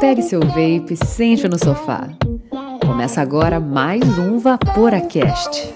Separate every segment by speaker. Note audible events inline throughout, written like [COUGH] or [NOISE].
Speaker 1: Pegue seu vape, sente no sofá. Começa agora mais um Vaporacast.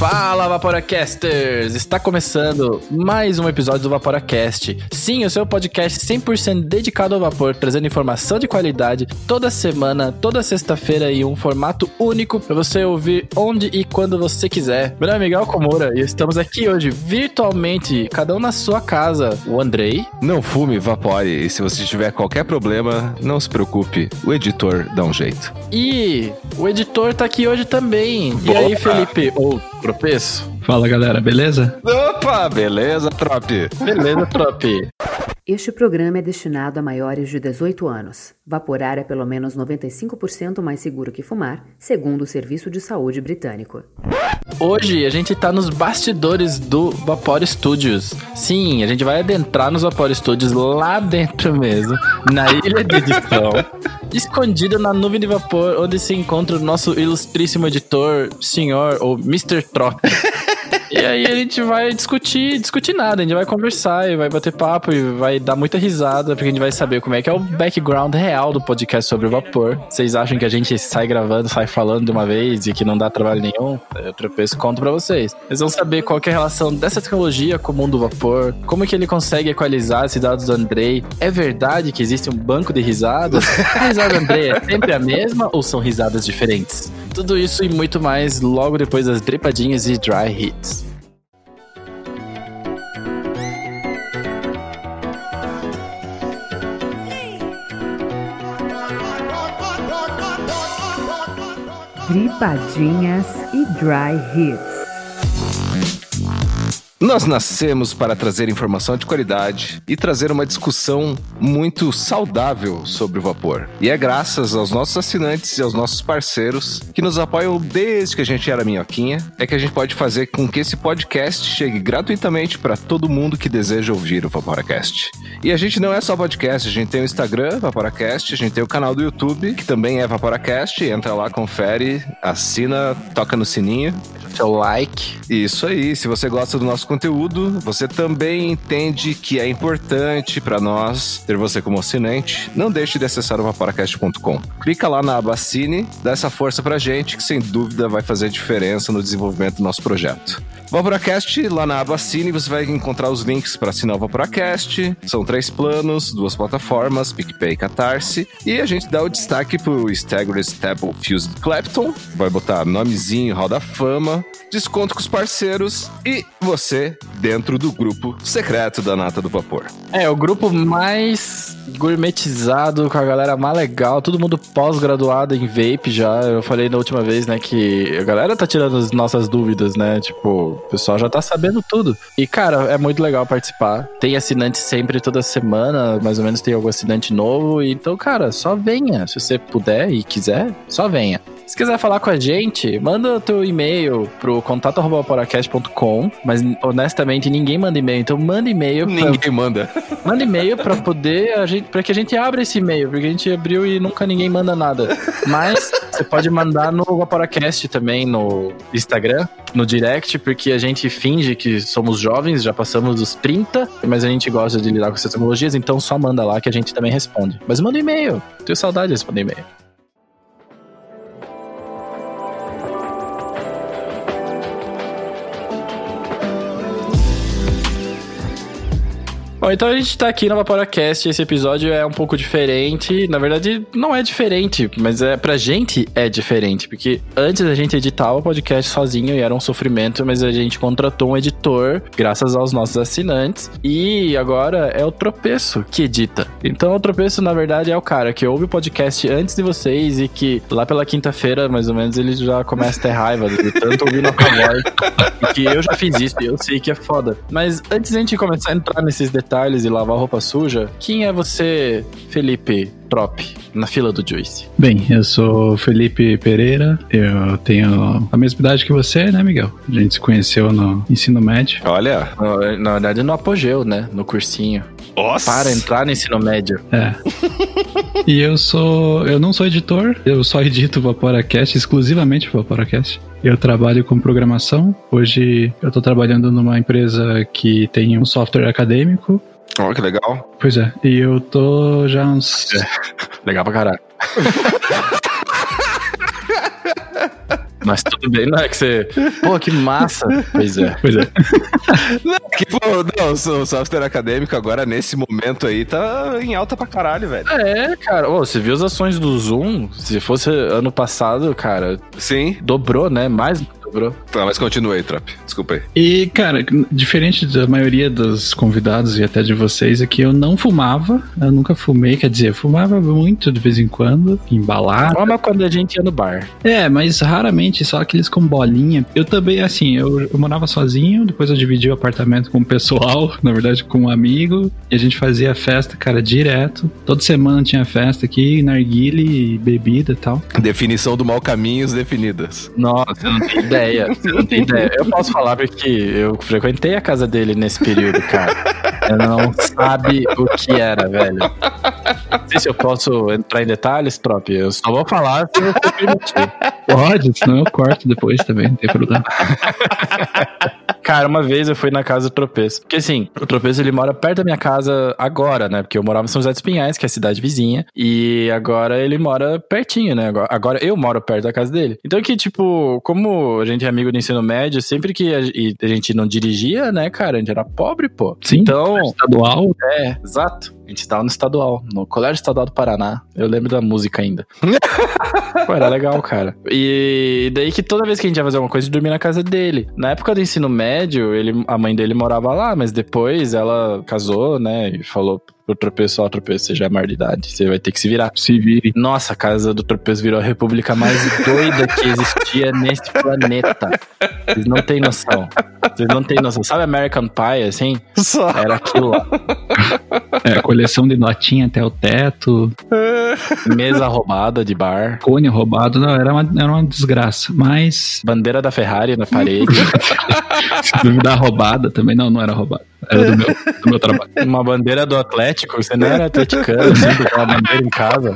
Speaker 2: Fala, Vaporacasters! Está começando mais um episódio do Vaporacast. Sim, o seu podcast 100% dedicado ao vapor, trazendo informação de qualidade toda semana, toda sexta-feira em um formato único para você ouvir onde e quando você quiser. Meu nome é Miguel Komura e estamos aqui hoje virtualmente, cada um na sua casa. O Andrei.
Speaker 3: Não fume, vapore. E se você tiver qualquer problema, não se preocupe, o editor dá um jeito.
Speaker 2: E o editor tá aqui hoje também. E aí, Felipe? Ou tropeço?
Speaker 4: Fala galera, beleza?
Speaker 3: Opa, beleza, trope?
Speaker 2: Beleza, trope.
Speaker 1: Este programa é destinado a maiores de 18 anos. Vaporar é pelo menos 95% mais seguro que fumar, segundo o Serviço de Saúde Britânico.
Speaker 2: Hoje a gente tá nos bastidores do Vapor Studios. Sim, a gente vai adentrar nos Vapor Studios lá dentro mesmo, na ilha de edição, [LAUGHS] escondido na nuvem de vapor, onde se encontra o nosso ilustríssimo editor, senhor ou Mr. Trop. [LAUGHS] E aí a gente vai discutir, discutir nada, a gente vai conversar e vai bater papo e vai dar muita risada, porque a gente vai saber como é que é o background real do podcast sobre o vapor. Vocês acham que a gente sai gravando, sai falando de uma vez e que não dá trabalho nenhum? Eu tropeço conto pra vocês. Vocês vão saber qual é a relação dessa tecnologia com o mundo do vapor, como é que ele consegue equalizar esses dados do Andrei. É verdade que existe um banco de risadas? A risada do Andrei é sempre a mesma ou são risadas diferentes? Tudo isso e muito mais logo depois das dripadinhas e dry hits.
Speaker 1: Dripadinhas e Dry Hits.
Speaker 3: Nós nascemos para trazer informação de qualidade e trazer uma discussão muito saudável sobre o vapor. E é graças aos nossos assinantes e aos nossos parceiros que nos apoiam desde que a gente era minhoquinha, é que a gente pode fazer com que esse podcast chegue gratuitamente para todo mundo que deseja ouvir o Vaporacast. E a gente não é só podcast, a gente tem o Instagram, Vaporacast, a gente tem o canal do YouTube, que também é Vaporacast, entra lá, confere, assina, toca no sininho.
Speaker 2: Seu like.
Speaker 3: Isso aí, se você gosta do nosso conteúdo, você também entende que é importante para nós ter você como assinante, não deixe de acessar o vaporacast.com. Clica lá na aba Assine, dá essa força pra gente, que sem dúvida vai fazer diferença no desenvolvimento do nosso projeto. Vaporacast, lá na aba Assine, você vai encontrar os links para assinar o Vaporacast. São três planos, duas plataformas, PicPay e Catarse. E a gente dá o destaque pro Staggered Stable Fused Clapton. Vai botar nomezinho, Hall da Fama, desconto com os parceiros e você dentro do grupo secreto da Nata do Vapor.
Speaker 2: É, o grupo mais gourmetizado, com a galera mais legal, todo mundo pós-graduado em vape já. Eu falei na última vez, né, que a galera tá tirando as nossas dúvidas, né? Tipo, o pessoal já tá sabendo tudo. E, cara, é muito legal participar. Tem assinante sempre, toda semana, mais ou menos tem algum assinante novo. Então, cara, só venha. Se você puder e quiser, só venha. Se quiser falar com a gente, manda o teu e-mail pro contato.poracast.com, mas honestamente ninguém manda e-mail, então manda e-mail. Pra,
Speaker 3: Ninguém manda.
Speaker 2: manda e-mail pra poder a gente, para que a gente abra esse e-mail, porque a gente abriu e nunca ninguém manda nada. Mas você pode mandar no Vaporacast também no Instagram, no direct, porque a gente finge que somos jovens, já passamos dos 30, mas a gente gosta de lidar com essas tecnologias, então só manda lá que a gente também responde. Mas manda e-mail. Tenho saudade de responder e-mail. Bom, então a gente tá aqui no Vaporacast. Esse episódio é um pouco diferente. Na verdade, não é diferente, mas é pra gente é diferente. Porque antes a gente editava o podcast sozinho e era um sofrimento, mas a gente contratou um editor, graças aos nossos assinantes. E agora é o Tropeço que edita. Então o Tropeço, na verdade, é o cara que ouve o podcast antes de vocês e que lá pela quinta-feira, mais ou menos, ele já começa a ter raiva de tanto ouvir nossa voz. [LAUGHS] Que eu já fiz isso e eu sei que é foda. Mas antes de a gente começar a entrar nesses detalhes e lavar roupa suja, quem é você, Felipe Trop, na fila do Juice?
Speaker 4: Bem, eu sou Felipe Pereira, eu tenho a mesma idade que você, né, Miguel? A gente se conheceu no ensino médio.
Speaker 3: Olha,
Speaker 2: Na, na verdade, no apogeu, né? No cursinho.
Speaker 3: Nossa.
Speaker 2: Para entrar no ensino médio.
Speaker 4: É. e eu sou. Eu não sou editor, eu só edito o Vaporacast, exclusivamente o Vaporacast. Eu trabalho com programação. Hoje eu tô trabalhando numa empresa que tem um software acadêmico
Speaker 3: Ó, que legal.
Speaker 4: Pois é, e eu tô já uns.
Speaker 2: Legal pra caralho. Mas tudo bem, não é que você. Pô, que massa. Pois é.
Speaker 4: Pois é. [LAUGHS]
Speaker 3: Que, pô, não, o software acadêmico agora, nesse momento aí, tá em alta pra caralho, velho.
Speaker 2: É, cara. Ô, você viu as ações do Zoom? Se fosse ano passado, cara,
Speaker 3: Sim.
Speaker 2: dobrou, né? Mais dobrou.
Speaker 3: Tá, mas continua aí, Trap. Desculpa aí.
Speaker 4: E, cara, diferente da maioria dos convidados e até de vocês aqui, eu não fumava. Eu nunca fumei, quer dizer, eu fumava muito de vez em quando, embalar.
Speaker 2: Como quando a gente ia no bar.
Speaker 4: É, mas raramente, só aqueles com bolinha. Eu também, assim, eu, eu morava sozinho, depois eu dividi o apartamento com o pessoal, [LAUGHS] na verdade com um amigo, e a gente fazia festa, cara, direto. Toda semana tinha festa aqui, narguile, bebida e tal.
Speaker 3: Definição do mau caminhos definidas.
Speaker 2: Nossa, não tem ideia. [LAUGHS] Você não tem ideia. Eu posso falar porque eu frequentei a casa dele nesse período, cara. Eu não sabe o que era, velho. Não sei se eu posso entrar em detalhes, Trop. Eu só vou falar se você permitir.
Speaker 4: Pode, senão eu corto depois também, não tem problema. [LAUGHS]
Speaker 2: Cara, uma vez eu fui na casa do Tropeço. Porque assim, o Tropeço ele mora perto da minha casa agora, né? Porque eu morava em São José dos Pinhais, que é a cidade vizinha. E agora ele mora pertinho, né? Agora, eu moro perto da casa dele. Então que, tipo, como a gente é amigo do ensino médio, sempre que a, a gente não dirigia, né, cara? A gente era pobre, pô.
Speaker 4: Sim,
Speaker 2: Então,
Speaker 4: estadual.
Speaker 2: é, exato. A gente tava no estadual, no Colégio Estadual do Paraná. Eu lembro da música ainda. [LAUGHS] Pô, era legal, cara. E daí que toda vez que a gente ia fazer alguma coisa, a gente dormia na casa dele. Na época do ensino médio, ele, a mãe dele morava lá, mas depois ela casou, né? E falou pro tropeço, ó, tropeço, você já é maior de idade, você vai ter que se virar.
Speaker 4: Se vire.
Speaker 2: Nossa, a casa do tropeço virou a república mais [LAUGHS] doida que existia nesse planeta. Vocês não têm noção. Vocês não têm noção. Sabe American Pie, assim?
Speaker 3: Só.
Speaker 2: Era aquilo lá.
Speaker 4: É, coleção de notinha até o teto, [LAUGHS]
Speaker 2: Mesa roubada de bar.
Speaker 4: cone roubado, não, era uma, era uma desgraça. Mas
Speaker 2: Bandeira da Ferrari na parede. [LAUGHS]
Speaker 4: se duvidar roubada também, não, não era roubada. Era do meu, do meu trabalho.
Speaker 2: uma bandeira do Atlético. Você não era atleticano, assim, com uma bandeira em casa.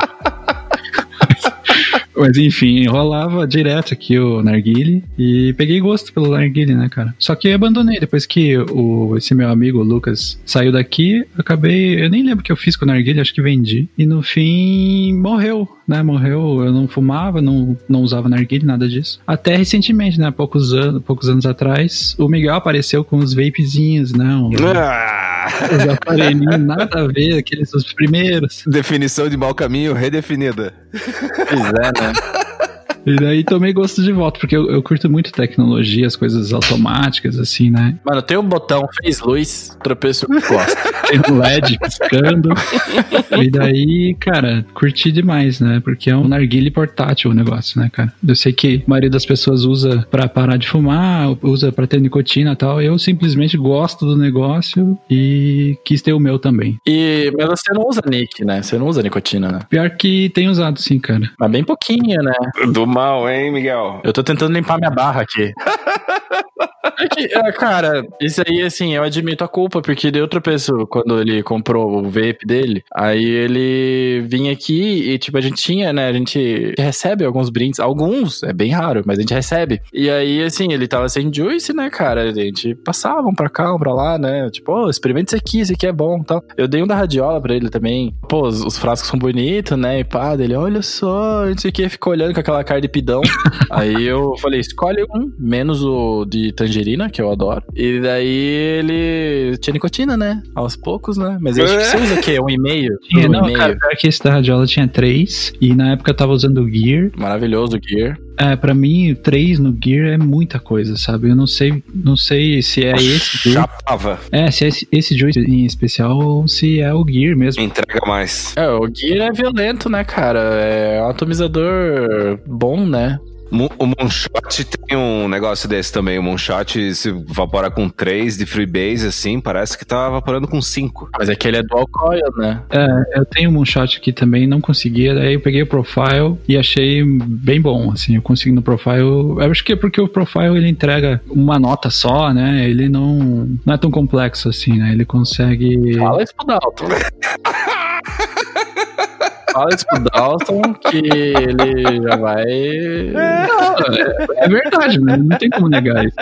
Speaker 4: Mas enfim, enrolava direto aqui o narguile e peguei gosto pelo narguile, né, cara? Só que abandonei depois que o, esse meu amigo o Lucas saiu daqui, eu acabei, eu nem lembro o que eu fiz com o narguile, acho que vendi. E no fim morreu, né? Morreu, eu não fumava, não, não usava narguile, nada disso. Até recentemente, né, poucos anos, poucos anos atrás, o Miguel apareceu com os vapezinhos, né? Os,
Speaker 3: Ah,
Speaker 4: os aparelhinhos, nada a ver, aqueles os primeiros.
Speaker 3: definição de mau caminho redefinida.
Speaker 2: Pois é, né? time. [LAUGHS]
Speaker 4: E daí tomei gosto de volta, porque eu, eu curto muito tecnologia, as coisas automáticas, assim, né?
Speaker 2: Mano, tem um botão, fez luz, tropeço gosta. [LAUGHS]
Speaker 4: Tem um LED piscando. e daí, cara, curti demais, né? Porque é um narguile portátil o negócio, né, cara? Eu sei que a maioria das pessoas usa pra parar de fumar, usa pra ter nicotina e tal. Eu simplesmente gosto do negócio e quis ter o meu também.
Speaker 2: E, mas você não usa Nick, né? Você não usa nicotina, né?
Speaker 4: Pior que tem usado, sim, cara.
Speaker 2: Mas bem pouquinho, né?
Speaker 3: Do mal, hein, Miguel?
Speaker 2: Eu tô tentando limpar minha barra aqui. [LAUGHS] É que, é, cara, isso aí, assim, eu admito a culpa, porque deu outra pessoa, quando ele comprou o vape dele, aí ele vinha aqui e, tipo, a gente tinha, né, a gente recebe alguns brindes, alguns, é bem raro, mas a gente recebe. E aí, assim, ele tava sem juice, né, cara, a gente passava um pra cá, um pra lá, né, tipo, ô, experimenta isso aqui, isso aqui é bom, tal. Eu dei um da radiola pra ele também, pô, os, os frascos são bonitos, né, e pá, dele, olha só, não sei o que, ficou olhando com aquela cara de pidão. [LAUGHS] aí eu falei, escolhe um, menos o de tangerina, que eu adoro. E daí ele tinha nicotina, né? Aos poucos, né? Mas eu acho que você usa o quê? Um e-mail? [LAUGHS]
Speaker 4: Tinha,
Speaker 2: Um
Speaker 4: não,
Speaker 2: e-mail.
Speaker 4: cara, pior que esse da radiola tinha três. E na época eu tava usando o Gear.
Speaker 2: Maravilhoso, Gear.
Speaker 4: É, pra mim, três no Gear é muita coisa, sabe? Eu não sei, não sei se é esse joy-
Speaker 3: Chapava.
Speaker 4: É, se é esse, esse joy em especial ou se é o Gear mesmo.
Speaker 3: Entrega mais.
Speaker 2: É, o Gear é violento, né, cara? É um atomizador bom, né?
Speaker 3: O Moonshot tem um negócio desse também. O Moonshot se evapora com 3 de freebase, assim, parece que tá evaporando com 5.
Speaker 2: Mas aquele é dual coil, né?
Speaker 4: É, eu tenho um moonshot aqui também, não conseguia, daí eu peguei o profile e achei bem bom, assim, eu consegui no profile, eu acho que é porque o profile ele entrega uma nota só, né, ele não, não é tão complexo assim, né, ele consegue...
Speaker 2: Fala isso pro Dalton. [LAUGHS] fala isso pro Dalton que ele já vai.
Speaker 4: É, é verdade, né? Não tem como negar isso.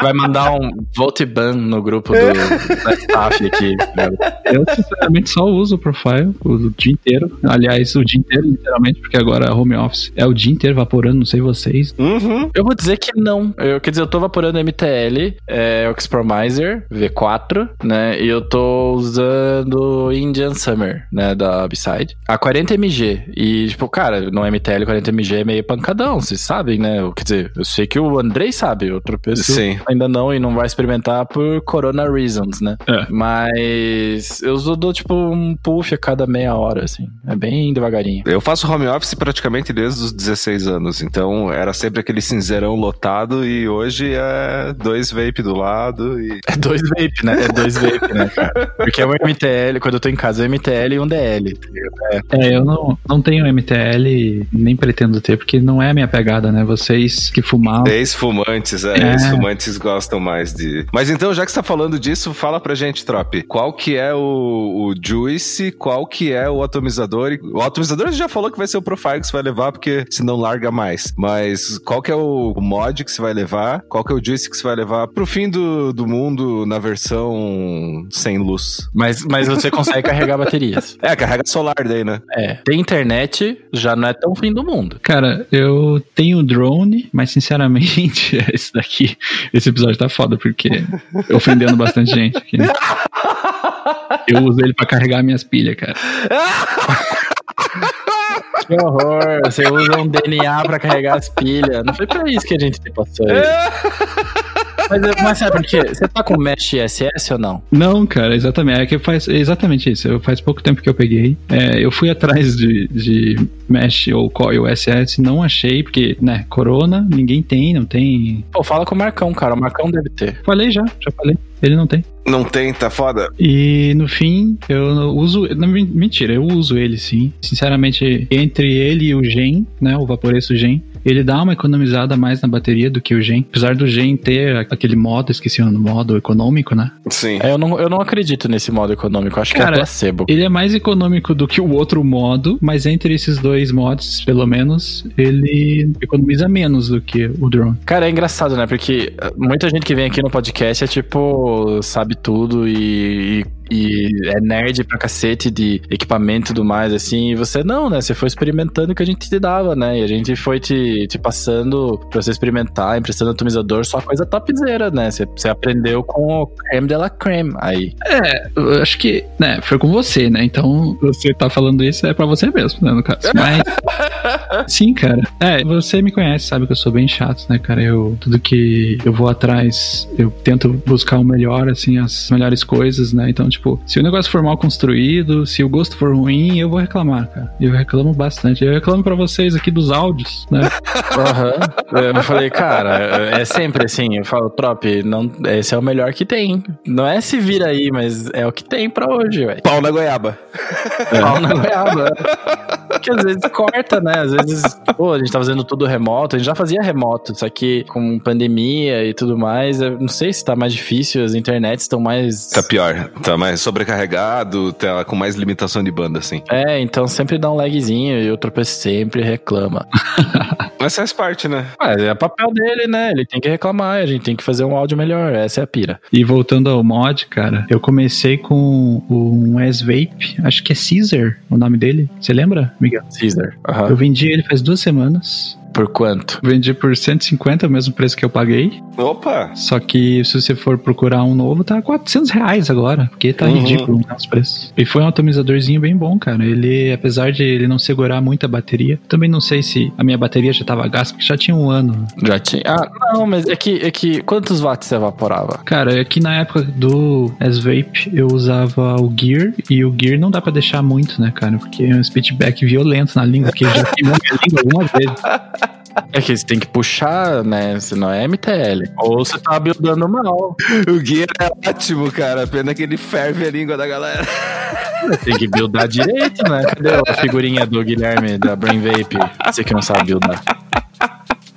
Speaker 2: Vai mandar um vote ban no grupo do, da staff aqui. né?
Speaker 4: Eu, sinceramente, só uso o Profile o dia inteiro. Aliás, o dia inteiro, literalmente, porque agora home office é o dia inteiro vaporando, não sei vocês.
Speaker 3: Uhum.
Speaker 2: Eu vou dizer que não. Eu, quer dizer, eu tô vaporando MTL, é, o Xpromiser V4, né? E eu tô usando Indian Summer, né? Da Upside. A 40mg. E, tipo, cara, no MTL 40mg é meio pancadão, vocês sabem, né? Quer dizer, eu sei que o Andrei sabe, outro pessoa
Speaker 3: Sim.
Speaker 2: ainda não e não vai experimentar por Corona Reasons, né?
Speaker 4: É.
Speaker 2: Mas eu uso, dou, tipo, um puff a cada meia hora, assim. É bem devagarinho.
Speaker 3: Eu faço home office praticamente desde os 16 anos, então era sempre aquele cinzeirão lotado e hoje é dois vape do lado e.
Speaker 2: É dois vape, né? É dois vape, né, cara? [LAUGHS] Porque é um MTL, quando eu tô em casa, é um MTL e um DL.
Speaker 4: É, eu não, não tenho MTL, nem pretendo ter, porque não é a minha pegada, né? Vocês que fumavam.
Speaker 3: Ex-fumantes, é,
Speaker 4: É.
Speaker 3: ex-fumantes gostam mais de. Mas então, já que você tá falando disso, fala pra gente, Trop. Qual que é o, o Juice, qual que é o atomizador? O atomizador você já falou que vai ser o Profile que você vai levar, porque senão larga mais. Mas qual que é o mod que você vai levar? Qual que é o Juice que você vai levar pro fim do, do mundo na versão sem luz?
Speaker 2: Mas, mas você consegue [LAUGHS] carregar baterias.
Speaker 3: É, carrega solar daí, né?
Speaker 2: É. Tem internet, já não é tão fim do mundo.
Speaker 4: Cara, eu tenho drone, mas sinceramente, [LAUGHS] esse daqui, esse episódio tá foda, porque ofendendo bastante gente aqui. né? [LAUGHS] Eu uso ele pra carregar minhas pilhas, cara. [LAUGHS]
Speaker 2: Que horror! Você usa um DNA pra carregar as pilhas. Não foi pra isso que a gente passou aí. Mas, mas sabe por quê? Você tá com Mesh ISS ou não?
Speaker 4: Não, cara, exatamente. É que faz é exatamente isso. Eu, faz pouco tempo que eu peguei. É, eu fui atrás de, de Mesh ou Coil SS, não achei, porque, né, Corona, ninguém tem, não tem.
Speaker 2: Pô, fala com o Marcão, cara. O Marcão deve ter.
Speaker 4: Falei já, já falei. Ele não tem.
Speaker 3: Não tem, tá foda?
Speaker 4: E no fim, eu uso. Não, men- mentira, eu uso ele sim. Sinceramente, entre ele e o Gen, né? O Vaporeço Gen, ele dá uma economizada mais na bateria do que o Gen. Apesar do Gen ter aquele modo, esqueci o modo econômico, né?
Speaker 3: Sim.
Speaker 2: É, eu, não, eu não acredito nesse modo econômico. Acho que
Speaker 4: Cara,
Speaker 2: é placebo.
Speaker 4: Ele é mais econômico do que o outro modo, mas entre esses dois mods, pelo menos, ele economiza menos do que o drone.
Speaker 2: Cara, é engraçado, né? Porque muita gente que vem aqui no podcast é tipo, sabe tudo e, e- e é nerd pra cacete de equipamento e tudo mais, assim. E você não, né? Você foi experimentando o que a gente te dava, né? E a gente foi te, te passando pra você experimentar, emprestando atomizador, só coisa topzera, né? Você, você aprendeu com o creme de la creme aí.
Speaker 4: É, eu acho que, né, foi com você, né? Então, você tá falando isso é pra você mesmo, né, no caso. Mas, [LAUGHS] sim, cara. É, você me conhece, sabe que eu sou bem chato, né, cara? Eu, tudo que eu vou atrás, eu tento buscar o melhor, assim, as melhores coisas, né? Então, tipo, se o negócio for mal construído, se o gosto for ruim, eu vou reclamar, cara. Eu reclamo bastante. Eu reclamo pra vocês aqui dos áudios, né? [LAUGHS]
Speaker 2: Aham. Eu falei, cara, é sempre assim. Eu falo, Trop, não, esse é o melhor que tem. Não é se vira aí, mas é o que tem pra hoje, velho.
Speaker 3: Pau na goiaba.
Speaker 2: Pau na goiaba. Porque às vezes corta, né? Às vezes, pô, a gente tá fazendo tudo remoto. A gente já fazia remoto, só que com pandemia e tudo mais, eu não sei se tá mais difícil, as internets estão mais.
Speaker 3: Tá pior. Tá mais sobrecarregado, tá com mais limitação de banda, assim.
Speaker 2: É, então sempre dá um lagzinho e o Trop sempre reclama. [LAUGHS]
Speaker 3: Mas faz parte, né?
Speaker 2: Mas é papel dele, né? Ele tem que reclamar, a gente tem que fazer um áudio melhor. Essa é a pira.
Speaker 4: E voltando ao mod, cara, eu comecei com um S-Vape, acho que é Caesar o nome dele. Você lembra, Miguel?
Speaker 2: Caesar.
Speaker 4: Eu vendi ele faz duas semanas.
Speaker 2: Por quanto?
Speaker 4: Vendi por 150, o mesmo preço que eu paguei.
Speaker 3: Opa!
Speaker 4: Só que se você for procurar um novo, tá 400 reais agora. Porque tá
Speaker 3: Uhum.
Speaker 4: ridículo né, os preços. E foi um atomizadorzinho bem bom, cara. Ele, apesar de ele não segurar muita bateria, também não sei se a minha bateria já tava gasta, porque já tinha um ano.
Speaker 2: Já tinha. Ah, não, mas é que, é que. Quantos watts você evaporava?
Speaker 4: Cara, aqui na época do S-Vape eu usava o Gear e o Gear não dá pra deixar muito, né, cara? Porque é um speedback violento na língua, que já queimou minha língua algumas vezes. [LAUGHS]
Speaker 2: É que você tem que puxar, né? Senão é MTL. Ou você tá buildando mal.
Speaker 3: O guia é ótimo, cara. Pena que ele ferve a língua da galera.
Speaker 2: Tem que buildar direito, né? Cadê a figurinha do Guilherme da Brain Vape? Você que não sabe buildar.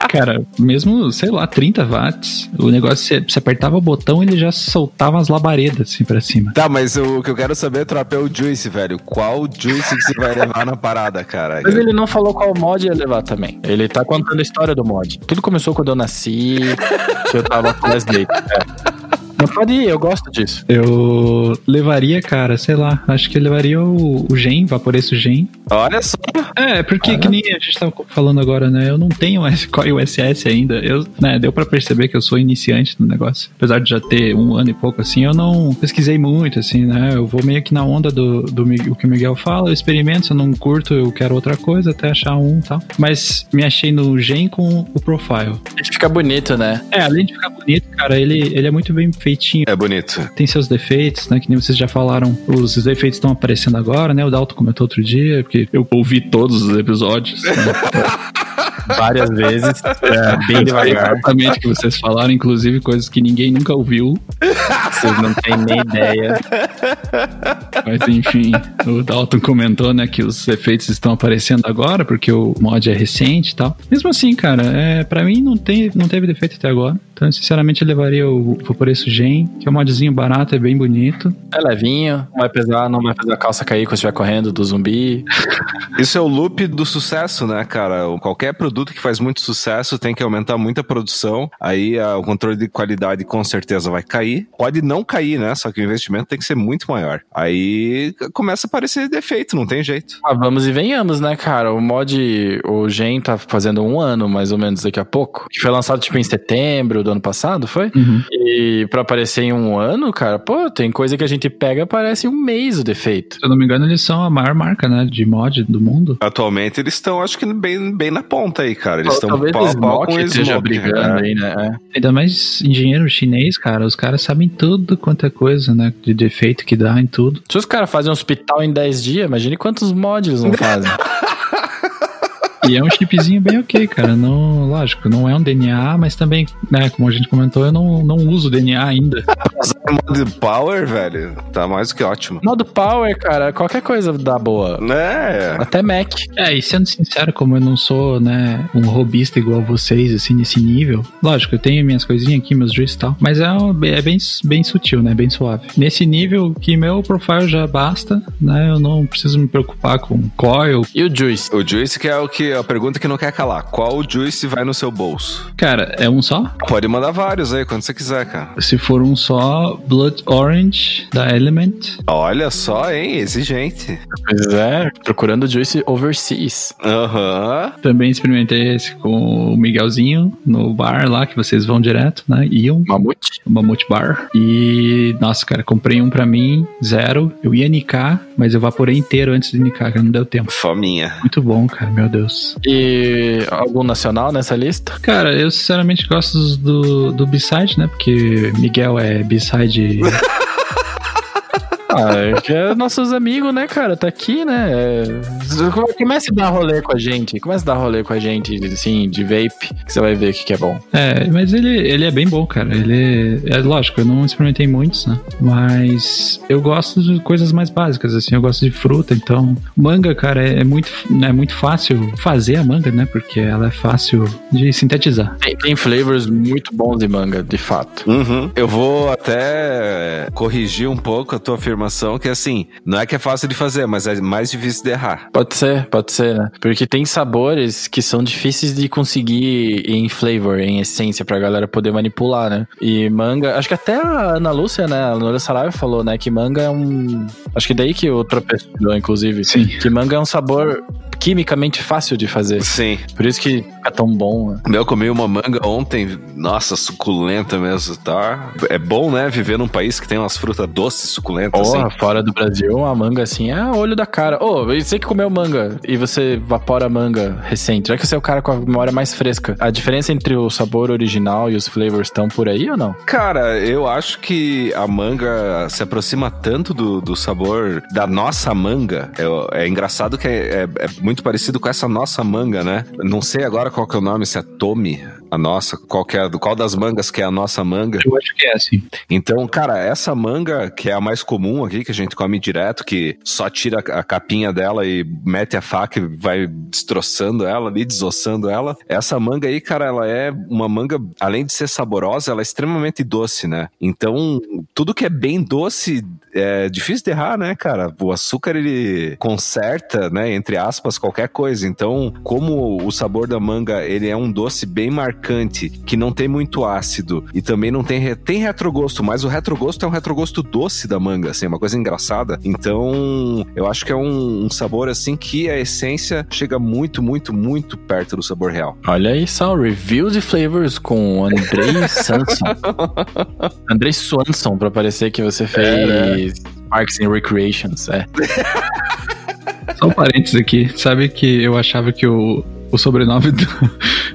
Speaker 4: Cara, mesmo, sei lá, 30 watts, o negócio, você, você apertava o botão ele já soltava as labaredas assim pra cima.
Speaker 3: Tá, mas o que eu quero saber, Tropa, é o Juice, velho. Qual Juice que você vai levar na parada, cara?
Speaker 2: Mas ele não falou qual mod ia levar também. Ele tá contando a história do mod. Tudo começou quando eu nasci, [LAUGHS] que eu tava com as É. Pode ir, eu gosto disso.
Speaker 4: Eu levaria, cara, sei lá, acho que eu levaria o, o Gen, Vaporeço Gen.
Speaker 3: Olha só.
Speaker 4: É, porque ah, que nem a gente tava falando agora, né? Eu não tenho [LAUGHS] o SS ainda. Eu, né, deu para perceber que eu sou iniciante no negócio. Apesar de já ter um ano e pouco assim, eu não pesquisei muito, assim, né? Eu vou meio que na onda do, do, do o que o Miguel fala, eu experimento, se eu não curto, eu quero outra coisa, até achar um e tal. Mas me achei no Gen com o Profile.
Speaker 2: Ele fica bonito, né?
Speaker 4: É, além de ficar bonito, cara, ele, ele é muito bem feitinho.
Speaker 3: É bonito.
Speaker 4: Tem seus defeitos, né? Que nem vocês já falaram. Os defeitos estão aparecendo agora, né? O Dalton comentou outro dia, porque eu ouvi todos os episódios. Né? [LAUGHS]
Speaker 2: Várias vezes. É, bem devagar.
Speaker 4: Exatamente o que vocês falaram, inclusive coisas que ninguém nunca ouviu.
Speaker 2: Vocês não têm nem ideia.
Speaker 4: Mas enfim, o Dalton comentou, né, que os efeitos estão aparecendo agora, porque o mod é recente e tal. Mesmo assim, cara, é, para mim não, tem, não teve defeito até agora. Então, sinceramente, eu levaria o Vaporeço Gen, que é um modzinho barato, é bem bonito.
Speaker 2: É levinho, não vai pesar, não vai fazer a calça cair quando estiver correndo do zumbi.
Speaker 3: Isso é o loop do sucesso, né, cara? Qualquer produto que faz muito sucesso tem que aumentar muito a produção, aí a, o controle de qualidade com certeza vai cair. Pode não cair, né? Só que o investimento tem que ser muito maior. Aí começa a aparecer defeito, não tem jeito.
Speaker 2: Ah, vamos e venhamos, né, cara? O mod, o Gen tá fazendo um ano, mais ou menos, daqui a pouco. Que foi lançado, tipo, em setembro do ano passado, foi?
Speaker 4: Uhum.
Speaker 2: E pra aparecer em um ano, cara, pô, tem coisa que a gente pega, parece um mês o defeito.
Speaker 4: Se eu não me engano, eles são a maior marca, né, de mod do mundo.
Speaker 3: Atualmente eles estão, acho que bem, bem na ponta aí, cara. Eles estão
Speaker 2: pau a pau com eles brigando aí, né?
Speaker 4: É. Ainda mais engenheiro chinês, cara, os caras sabem tudo quanto é coisa, né, de defeito que dá em tudo.
Speaker 2: Se os caras fazem um hospital em 10 dias, imagine quantos mods eles não fazem. [LAUGHS]
Speaker 4: E é um chipzinho bem ok, cara. Não, lógico, não é um DNA, mas também, né, como a gente comentou, eu não, não uso DNA ainda.
Speaker 3: modo Power, velho, tá mais do que ótimo.
Speaker 2: Modo Power, cara, qualquer coisa dá boa.
Speaker 3: É.
Speaker 2: Até Mac.
Speaker 4: É, e sendo sincero, como eu não sou, né, um robista igual vocês, assim, nesse nível, lógico, eu tenho minhas coisinhas aqui, meus juice e tal, mas é, é bem, bem sutil, né, bem suave. Nesse nível que meu profile já basta, né, eu não preciso me preocupar com coil.
Speaker 2: E o juice?
Speaker 3: O juice que é o que a pergunta que não quer calar. Qual juice vai no seu bolso?
Speaker 4: Cara, é um só?
Speaker 3: Pode mandar vários aí, quando você quiser, cara.
Speaker 4: Se for um só, Blood Orange da Element.
Speaker 3: Olha só, hein? Exigente.
Speaker 2: Pois é, procurando juice overseas.
Speaker 3: Aham.
Speaker 4: Uhum. Também experimentei esse com o Miguelzinho no bar lá, que vocês vão direto, né? Iam.
Speaker 2: Mamute.
Speaker 4: Mamute Bar. E, nossa, cara, comprei um pra mim, zero. Eu ia nicar, mas eu vaporei inteiro antes de nicar, que não deu tempo.
Speaker 3: Fominha.
Speaker 4: Muito bom, cara, meu Deus.
Speaker 2: E algum nacional nessa lista?
Speaker 4: Cara, eu sinceramente gosto do, do B-side, né? Porque Miguel é B-side. [LAUGHS]
Speaker 2: Ah, [LAUGHS] é que é nossos amigos, né, cara? Tá aqui, né? É... Comece a dar rolê com a gente. Comece a dar rolê com a gente, assim, de vape, que você vai ver o que, que é bom.
Speaker 4: É, mas ele, ele é bem bom, cara. Ele é, é lógico, eu não experimentei muitos, né? Mas eu gosto de coisas mais básicas, assim. Eu gosto de fruta, então. Manga, cara, é, é muito, é muito fácil fazer a manga, né? Porque ela é fácil de sintetizar.
Speaker 2: Tem, tem flavors muito bons de manga, de fato.
Speaker 3: Uhum. Eu vou até corrigir um pouco a tua afirmação informação que, assim, não é que é fácil de fazer, mas é mais difícil de errar.
Speaker 2: Pode ser, pode ser, né? Porque tem sabores que são difíceis de conseguir em flavor, em essência, pra galera poder manipular, né? E manga, acho que até a Ana Lúcia, né? A Ana Lúcia Saraiva falou, né? Que manga é um. Acho que daí que o tropeçou, inclusive.
Speaker 4: Sim.
Speaker 2: Que manga é um sabor quimicamente fácil de fazer.
Speaker 3: Sim.
Speaker 2: Por isso que é tão bom, né?
Speaker 3: Eu comi uma manga ontem, nossa, suculenta mesmo, tá? É bom, né, viver num país que tem umas frutas doces, suculentas.
Speaker 2: Porra, assim. fora do Brasil, a manga assim é olho da cara. Ô, oh, você que comeu manga e você evapora manga recente, já que você é o cara com a memória mais fresca, a diferença entre o sabor original e os flavors estão por aí ou não?
Speaker 3: Cara, eu acho que a manga se aproxima tanto do, do sabor da nossa manga. É, é engraçado que é, é, é muito parecido com essa nossa manga, né? Não sei agora qual que é o nome, se é Tommy. A nossa? Qual, é, qual das mangas que é a nossa manga?
Speaker 4: Eu acho que é assim.
Speaker 3: Então, cara, essa manga, que é a mais comum aqui, que a gente come direto, que só tira a capinha dela e mete a faca e vai destroçando ela ali, desossando ela. Essa manga aí, cara, ela é uma manga, além de ser saborosa, ela é extremamente doce, né? Então, tudo que é bem doce é difícil de errar, né, cara? O açúcar ele conserta, né, entre aspas, qualquer coisa. Então, como o sabor da manga ele é um doce bem marcante, que não tem muito ácido e também não tem tem retrogosto, mas o retrogosto é um retrogosto doce da manga, assim, é uma coisa engraçada. Então, eu acho que é um, um sabor assim que a essência chega muito, muito, muito perto do sabor real.
Speaker 2: Olha aí só, review de flavors com Andrei [LAUGHS] Sanson. Andrei Swanson, pra parecer que você fez é. Parks and Recreations, é.
Speaker 4: Só um parênteses aqui. Sabe que eu achava que o, o sobrenome do,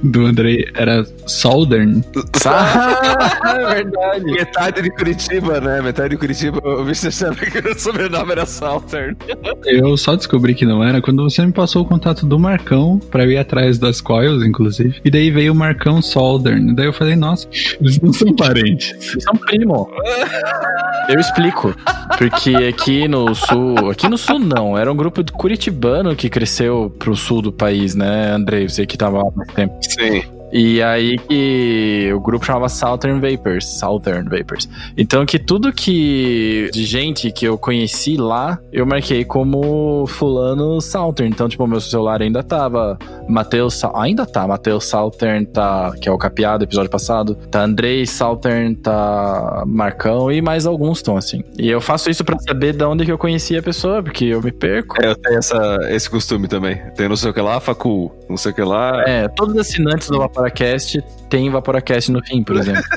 Speaker 4: do Andrei era Southern.
Speaker 3: Ah, é [LAUGHS] verdade. Metade de Curitiba, né? Metade de Curitiba. O bicho achava que o sobrenome era Southern.
Speaker 4: Eu só descobri que não era quando você me passou o contato do Marcão pra eu ir atrás das coils, inclusive. E daí veio o Marcão Southern. Daí eu falei, nossa, eles não são parentes.
Speaker 2: Eles são primo. Eu explico. Porque aqui no sul. Aqui no sul não. Era um grupo de curitibano que cresceu pro sul do país, né? Andrei, você que tava há mais tempo.
Speaker 3: Sim.
Speaker 2: E aí que o grupo chamava Southern Vapors, Southern Vapors. Então que tudo que de gente que eu conheci lá, eu marquei como fulano Southern. Então, tipo, meu celular ainda tava Matheus, ainda tá, Matheus Southern tá, que é o capeado episódio passado, tá Andrei Southern, tá Marcão e mais alguns estão assim. E eu faço isso para saber de onde que eu conheci a pessoa, porque eu me perco.
Speaker 3: É, eu tenho essa, esse costume também. Tem não sei o que lá, facul, não sei o que lá.
Speaker 2: É, todos os assinantes do Vaporacast tem Vaporacast no fim, por exemplo. [LAUGHS]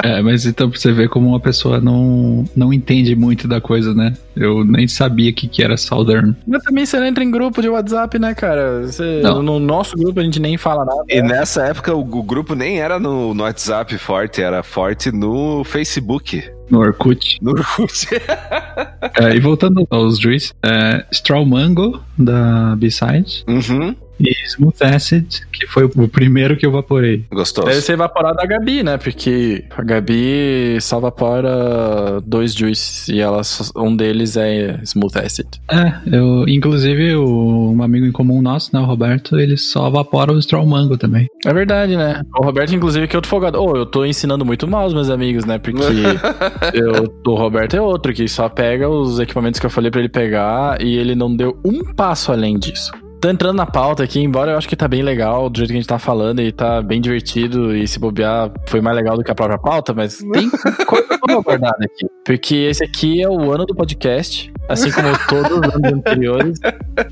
Speaker 4: É, mas então pra você ver como uma pessoa não, não entende muito da coisa, né? Eu nem sabia que, que era Southern.
Speaker 2: Mas também você não entra em grupo de WhatsApp, né, cara? Você, no nosso grupo a gente nem fala nada.
Speaker 3: E nessa época o, o grupo nem era no, no WhatsApp forte, era forte no Facebook.
Speaker 4: No Orkut.
Speaker 3: No Orkut.
Speaker 4: é, e voltando aos Juice, é, Straw Mango, da B-Side.
Speaker 3: Uhum.
Speaker 4: E Smooth Acid, que foi o primeiro que eu vaporei.
Speaker 3: Gostoso.
Speaker 2: Deve ser evaporado da Gabi, né? Porque a Gabi só vapora dois juices e ela, um deles é Smooth Acid.
Speaker 4: É, eu, inclusive o, um amigo em comum nosso, né, o Roberto, ele só vapora o Straw Mango também.
Speaker 2: É verdade, né? O Roberto, inclusive, que é outro folgado. Oh, eu tô ensinando muito mal os meus amigos, né? Porque [LAUGHS] eu, o Roberto é outro que só pega os equipamentos que eu falei para ele pegar e ele não deu um passo além disso. Tô entrando na pauta aqui, embora eu acho que tá bem legal do jeito que a gente tá falando e tá bem divertido e se bobear foi mais legal do que a própria pauta, mas tem [LAUGHS] coisa pra guardar aqui. Porque esse aqui é o ano do podcast, assim como todos os anos anteriores.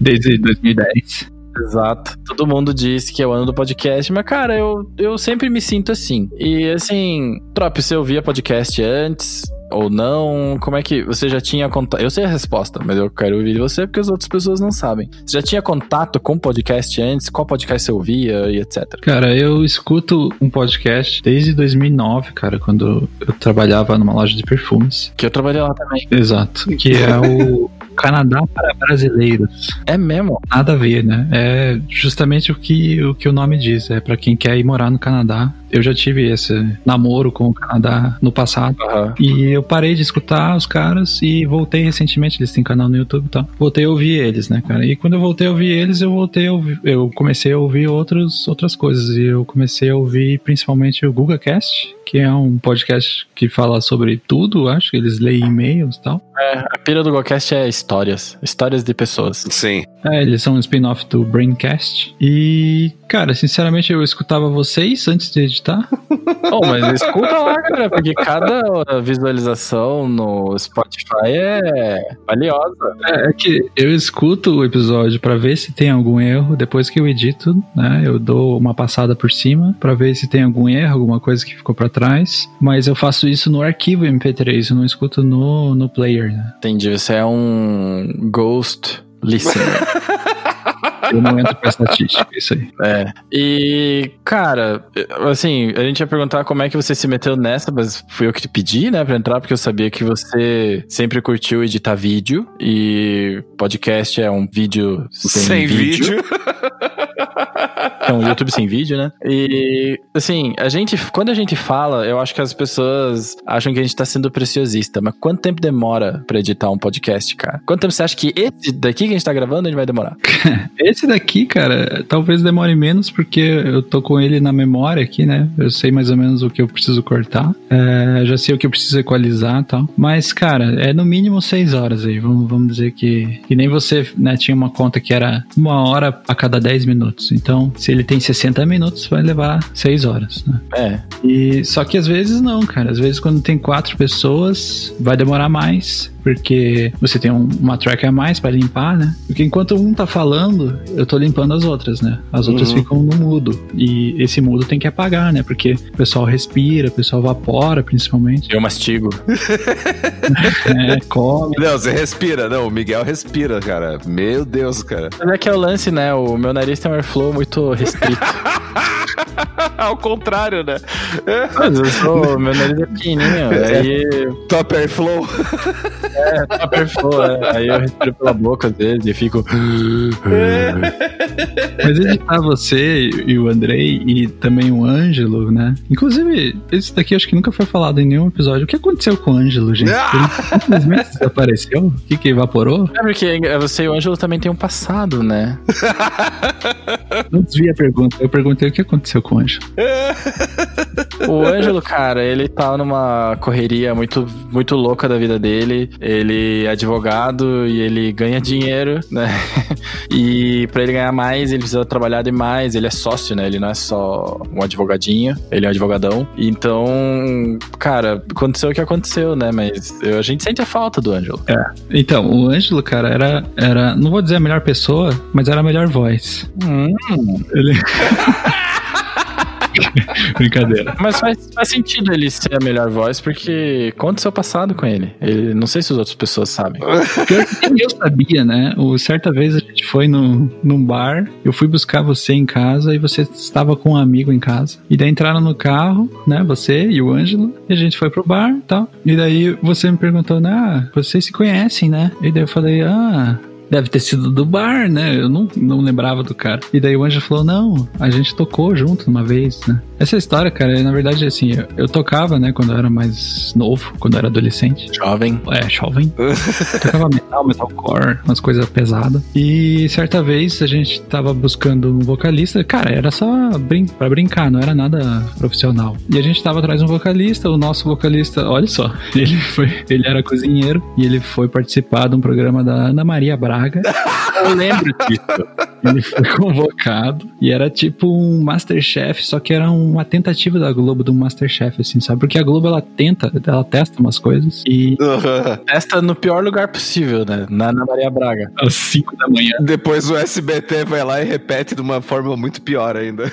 Speaker 4: Desde 2010.
Speaker 2: Exato. Todo mundo diz que é o ano do podcast, mas, cara, eu, eu sempre me sinto assim. E, assim, Trop, você ouvia podcast antes? Ou não? Como é que você já tinha contato? Eu sei a resposta, mas eu quero ouvir você porque as outras pessoas não sabem. Você já tinha contato com podcast antes? Qual podcast você ouvia e etc?
Speaker 4: Cara, eu escuto um podcast desde 2009, cara, quando eu trabalhava numa loja de perfumes.
Speaker 2: Que eu trabalhei lá também.
Speaker 4: Exato. Que é o [LAUGHS] Canadá para brasileiros.
Speaker 2: É mesmo?
Speaker 4: Nada a ver, né? É justamente o que o, que o nome diz. É para quem quer ir morar no Canadá. Eu já tive esse namoro com o Canadá no passado.
Speaker 2: Uhum.
Speaker 4: E eu parei de escutar os caras e voltei recentemente. Eles têm canal no YouTube e tal. Voltei a ouvir eles, né, cara? E quando eu voltei a ouvir eles, eu voltei a ouvir, Eu comecei a ouvir outros, outras coisas. E eu comecei a ouvir principalmente o GugaCast, que é um podcast que fala sobre tudo, acho que eles leem e-mails e tal.
Speaker 2: É, a pira do GugaCast é histórias. Histórias de pessoas.
Speaker 3: Sim.
Speaker 4: É, eles são um spin-off do Braincast. E, cara, sinceramente, eu escutava vocês antes de editar. [LAUGHS]
Speaker 2: oh, mas escuta lá, cara, porque cada visualização no Spotify é valiosa.
Speaker 4: É, é que eu escuto o episódio para ver se tem algum erro. Depois que eu edito, né, eu dou uma passada por cima para ver se tem algum erro, alguma coisa que ficou para trás. Mas eu faço isso no arquivo MP3, eu não escuto no, no player, né?
Speaker 2: Entendi, você é um ghost listener. [LAUGHS]
Speaker 4: Eu não entro pra estatística, isso aí.
Speaker 2: É. E, cara, assim, a gente ia perguntar como é que você se meteu nessa, mas fui eu que te pedi, né, pra entrar, porque eu sabia que você sempre curtiu editar vídeo e podcast é um vídeo sem,
Speaker 3: Sem vídeo. [LAUGHS]
Speaker 2: É um YouTube sem vídeo, né? E, assim, a gente, quando a gente fala, eu acho que as pessoas acham que a gente tá sendo preciosista, mas quanto tempo demora pra editar um podcast, cara? Quanto tempo você acha que esse daqui que a gente tá gravando, a gente vai demorar? [LAUGHS]
Speaker 4: Esse daqui, cara, talvez demore menos, porque eu tô com ele na memória aqui, né? Eu sei mais ou menos o que eu preciso cortar. É, já sei o que eu preciso equalizar e tal. Mas, cara, é no mínimo seis horas aí. Vamos, vamos dizer que. Que nem você, né? Tinha uma conta que era uma hora a cada 10 minutos. Então, se ele tem 60 minutos, vai levar seis horas, né?
Speaker 2: É.
Speaker 4: E só que às vezes não, cara. Às vezes quando tem quatro pessoas, vai demorar mais, porque você tem um- uma track a mais pra limpar, né? Porque enquanto um tá falando, eu tô limpando as outras, né? As outras
Speaker 3: Uhum.
Speaker 4: ficam no mudo. E esse mudo tem que apagar, né? Porque o pessoal respira, o pessoal vapora, principalmente.
Speaker 2: Eu mastigo. [LAUGHS]
Speaker 4: É, come.
Speaker 3: Não, você respira. Não, o Miguel respira, cara. Meu Deus, cara.
Speaker 2: Mas é que é o lance, né? O meu nariz tem um airflow muito restrito. [LAUGHS]
Speaker 3: Ao contrário, né?
Speaker 2: Mas eu sou, meu nariz é pequenininho. Aí
Speaker 3: Top Airflow.
Speaker 2: É top airflow, é. Aí eu respiro pela boca às vezes e fico.
Speaker 4: Mas editar você e o Andrei e também o Ângelo, né? Inclusive, esse daqui acho que nunca foi falado em nenhum episódio. O que aconteceu com o Ângelo, gente? Ele simplesmente desapareceu? O que que evaporou?
Speaker 2: É porque você e o Ângelo também tem um passado, né? [LAUGHS]
Speaker 4: Não desvia a pergunta. Eu perguntei o que aconteceu com o Ângelo.
Speaker 2: O Ângelo, cara, ele tá numa correria muito, muito louca da vida dele. Ele é advogado e ele ganha dinheiro, né? [LAUGHS] E pra ele ganhar mais, ele precisa trabalhar demais. Ele é sócio, né? Ele não é só um advogadinho, ele é um advogadão. Então, cara, aconteceu o que aconteceu, né? Mas eu- a gente sente a falta do Ângelo.
Speaker 4: Então, o Ângelo, cara, era, era. Não vou dizer a melhor pessoa, mas era a melhor voz.
Speaker 2: Hum,
Speaker 4: Ele. [LAUGHS] [LAUGHS] Brincadeira.
Speaker 2: mas faz, faz sentido ele ser a melhor voz, porque conta o seu passado com ele. ele. Não sei se as outras pessoas sabem. [LAUGHS]
Speaker 4: Pior que nem eu sabia, né? O, certa vez a gente foi no, num bar, eu fui buscar você em casa e você estava com um amigo em casa. E daí entraram no carro, né? Você e o Ângelo, e a gente foi pro bar e tal. E daí você me perguntou, né? Ah, vocês se conhecem, né? E daí eu falei, ah. Deve ter sido do bar, né? Eu não, não lembrava do cara. E daí o Ângelo falou: Não, a gente tocou junto uma vez, né? Essa história, cara, na verdade, assim, eu, eu tocava, né, quando eu era mais novo, quando eu era adolescente.
Speaker 2: Jovem.
Speaker 4: É, jovem. [LAUGHS] Tocava metal, metalcore, umas coisas pesadas. E certa vez a gente tava buscando um vocalista. Cara, era só brin pra brincar, não era nada profissional. E a gente tava atrás de um vocalista. O nosso vocalista, olha só, [LAUGHS] ele foi, ele era cozinheiro e ele foi participar de um programa da Ana Maria Braga. [LAUGHS]
Speaker 2: Eu lembro disso.
Speaker 4: Ele foi convocado e era tipo um Masterchef, só que era uma tentativa da Globo do Masterchef, assim, sabe? Porque a Globo ela tenta, ela testa umas coisas e [LAUGHS]
Speaker 2: Testa no pior lugar possível, né? Na Ana Maria Braga.
Speaker 4: às 5 da manhã
Speaker 3: Depois o SBT vai lá e repete de uma forma muito pior ainda.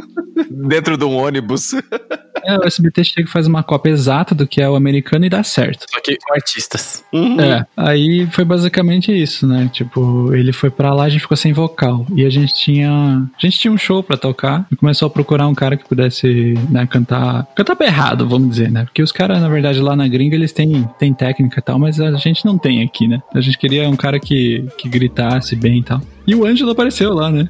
Speaker 3: [LAUGHS] Dentro de um ônibus. [LAUGHS]
Speaker 4: É, o SBT chega e faz uma cópia exata do que é o americano e dá certo.
Speaker 2: Só que com artistas.
Speaker 4: É, aí foi basicamente isso, né? Tipo, ele foi pra lá, a gente ficou sem vocal. E a gente tinha. A gente tinha um show pra tocar e começou a procurar um cara que pudesse, né, cantar. Cantar berrado, vamos dizer, né? Porque os caras, na verdade, lá na gringa, eles têm, têm técnica e tal, mas a gente não tem aqui, né? A gente queria um cara que, que gritasse bem e tal. E o Ângelo apareceu lá, né?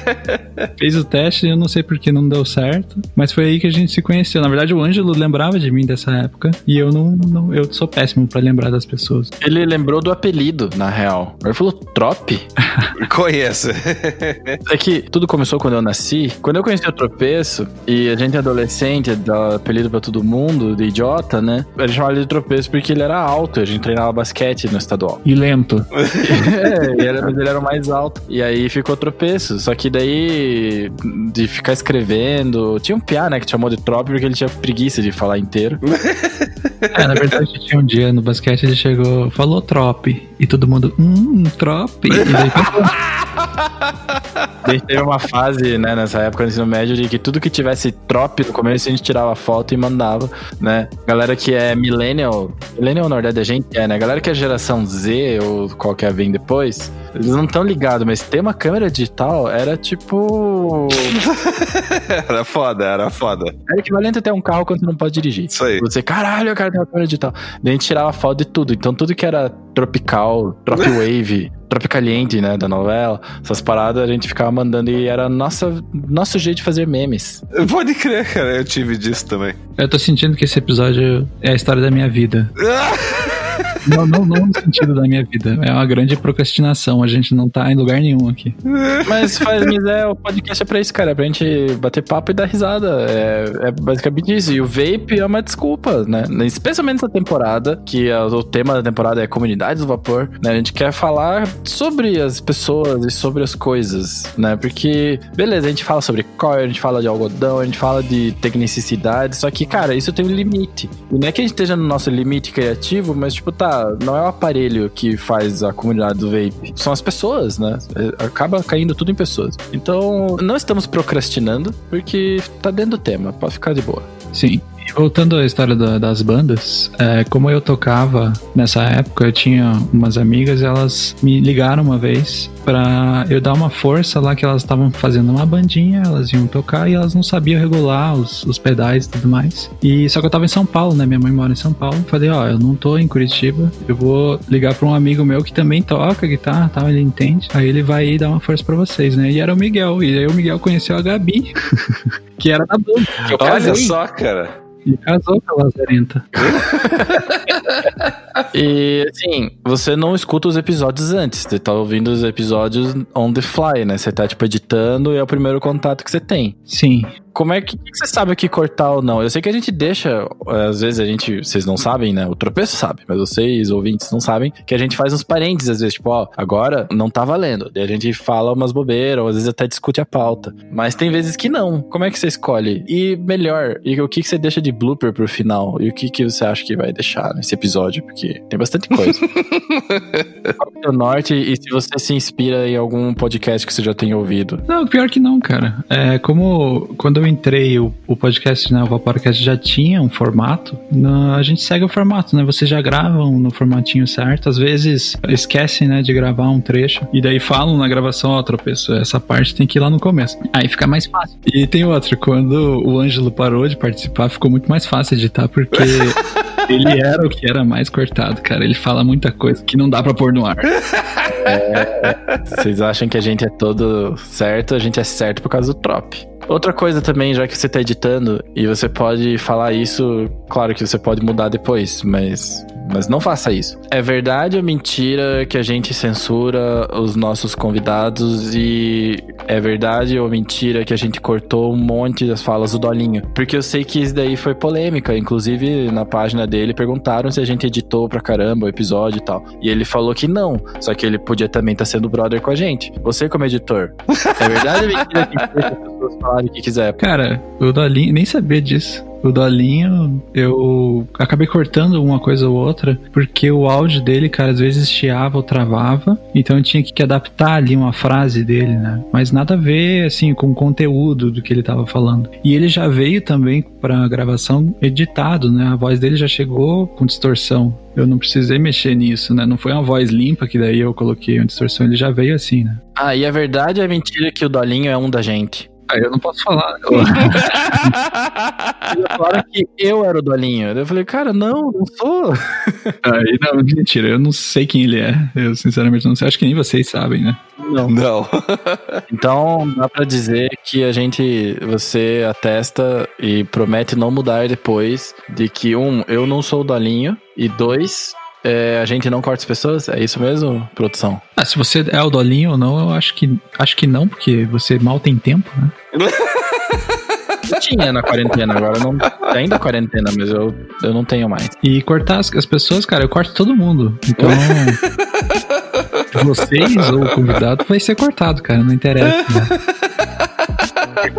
Speaker 4: [LAUGHS] Fez o teste e eu não sei porque não deu certo. Mas foi aí que a gente se conheceu. Na verdade, o Ângelo lembrava de mim dessa época. E eu não. não- eu sou péssimo pra lembrar das pessoas.
Speaker 2: Ele lembrou do apelido, na real. Ele falou Trop. [LAUGHS]
Speaker 3: Conheço.
Speaker 2: É que tudo começou quando eu nasci. Quando eu conheci o tropeço, e a gente adolescente dá apelido pra todo mundo, de idiota, né? A gente chamava ele de tropeço porque ele era alto. A gente treinava basquete no estadual.
Speaker 4: E lento. [LAUGHS]
Speaker 2: é, e era, mas ele era o mais alto. E aí ficou tropeço. Só que daí, de ficar escrevendo. Tinha um piá, né, que chamou de trop porque ele tinha preguiça de falar inteiro. [LAUGHS]
Speaker 4: É, na verdade, tinha um dia no basquete, ele chegou, falou trope. E todo mundo, hum, trope. E daí,
Speaker 2: A gente teve uma fase, né, nessa época do ensino médio, de que tudo que tivesse trop no começo, a gente tirava foto e mandava, né? Galera que é millennial, millennial na verdade a gente é, né? Galera que é geração Z ou qualquer vem depois, eles não estão ligados, mas ter uma câmera digital era tipo... [LAUGHS]
Speaker 3: era foda, era foda.
Speaker 2: Era equivalente a ter um carro quando você não pode dirigir.
Speaker 3: Isso aí.
Speaker 2: Você, caralho, eu quero ter uma câmera digital. Daí a gente tirava foto de tudo. Então tudo que era tropical, trop [LAUGHS] wave, tropicaliente, né, da novela, essas paradas a gente ficava mandando e era nossa, nosso jeito de fazer memes.
Speaker 3: Pode crer, cara, eu tive disso também.
Speaker 4: Eu tô sentindo que esse episódio é a história da minha vida. [LAUGHS] Não, não, não no sentido da minha vida. É uma grande procrastinação. A gente não tá em lugar nenhum aqui.
Speaker 2: Mas faz, é, o podcast é pra isso, cara. É pra gente bater papo e dar risada. É, é basicamente isso. E o vape é uma desculpa, né? Especialmente nessa temporada, que é, o tema da temporada é comunidades do vapor, né? A gente quer falar sobre as pessoas e sobre as coisas, né? Porque, beleza, a gente fala sobre coil, a gente fala de algodão, a gente fala de tecnicidade, só que, cara, isso tem um limite. E não é que a gente esteja no nosso limite criativo, mas, tipo, tá, não é o aparelho que faz a comunidade do vape, são as pessoas, né? É, Acaba caindo tudo em pessoas. Então, não estamos procrastinando, porque tá dentro do tema, pode ficar de boa.
Speaker 4: Sim. E voltando à história da- das bandas, é, como eu tocava nessa época, eu tinha umas amigas, elas me ligaram uma vez pra eu dar uma força lá que elas estavam fazendo uma bandinha, elas iam tocar e elas não sabiam regular os, os pedais e tudo mais. E só que eu tava em São Paulo, né? Minha mãe mora em São Paulo. Falei, ó, eu não tô em Curitiba, eu vou ligar pra um amigo meu que também toca guitarra, tal, ele entende. Aí ele vai dar uma força pra vocês, né? E era o Miguel. E aí o Miguel conheceu a Gabi, [LAUGHS] que era da banda. Que eu
Speaker 3: Olha só, cara.
Speaker 4: E casou com a Lazarenta.
Speaker 2: E assim, você não escuta os episódios antes, você tá ouvindo os episódios on the fly, né? Você tá tipo editando e é o primeiro contato que você tem.
Speaker 4: Sim.
Speaker 2: Como é que, que você sabe o que cortar ou não? Eu sei que a gente deixa, eh, às vezes a gente, vocês não sabem, né? O tropeço sabe, mas vocês, ouvintes, não sabem, que a gente faz uns parênteses, às vezes, tipo, ó, agora não tá valendo. Daí a gente fala umas bobeiras, ou às vezes até discute a pauta. Mas tem vezes que não. Como é que você escolhe? E melhor, e o que, que você deixa de blooper pro final? E o que, que você acha que vai deixar nesse episódio? Porque tem bastante coisa. Qual é o norte e se você se inspira em algum podcast que você já tenha ouvido?
Speaker 4: Não, pior que não, cara. É como quando eu entrei, o, o podcast, né? O Vaporcast já tinha um formato. na- a gente segue o formato, né? Vocês já gravam no formatinho certo. Às vezes esquecem, né, de gravar um trecho. E daí falam na gravação, ó, tropeço, essa parte tem que ir lá no começo. Aí fica mais fácil. E tem outra, quando o Ângelo parou de participar, ficou muito mais fácil editar, porque. [LAUGHS] Ele era o que era mais cortado, cara. Ele fala muita coisa que não dá pra pôr no ar.
Speaker 2: Vocês acham que a gente é todo certo, a gente é certo por causa do trop. Outra coisa também, já que você tá editando, e você pode falar isso, claro que você pode mudar depois, mas, mas não faça isso. É verdade ou mentira que a gente censura os nossos convidados e é verdade ou mentira que a gente cortou um monte das falas do Dolinho? Porque eu sei que isso daí foi polêmica, inclusive na página dele perguntaram se a gente editou pra caramba o episódio e tal. E ele falou que não, só que ele podia também estar sendo brother com a gente. Você como editor, é verdade ou mentira que as pessoas falarem o que quiser?
Speaker 4: Cara, o Dolinho, nem sabia disso. O Dolinho, eu acabei cortando uma coisa ou outra, porque o áudio dele, cara, às vezes chiava ou travava, então eu tinha que adaptar ali uma frase dele, né? Mas nada a ver, assim, com o conteúdo do que ele tava falando. E ele já veio também pra gravação editado, né? A voz dele já chegou com distorção. Eu não precisei mexer nisso, né? Não foi uma voz limpa que daí eu coloquei uma distorção, ele já veio assim, né?
Speaker 2: Ah, e a verdade é mentira que o Dolinho é um da gente.
Speaker 4: Ah, eu não posso falar. [LAUGHS]
Speaker 2: Eles falaram que eu era o Dolinho. Eu falei, cara, não, não sou.
Speaker 4: Aí, não, mentira, eu não sei quem ele é. Eu sinceramente não sei. Acho que nem vocês sabem, né?
Speaker 2: Não.
Speaker 3: Não. [LAUGHS]
Speaker 2: Então, dá pra dizer que a gente, você atesta e promete não mudar depois de que, um, eu não sou o Dolinho, e dois, é, a gente não corta as pessoas? É isso mesmo, produção?
Speaker 4: Ah, se você é o Dolinho ou não, eu acho que acho que não, porque você mal tem tempo, né?
Speaker 2: Eu tinha na quarentena, agora não. Ainda quarentena, mas eu, eu não tenho mais.
Speaker 4: E cortar as, as pessoas, cara, eu corto todo mundo. Então. [LAUGHS] vocês ou o convidado vai ser cortado, cara, não interessa. Né?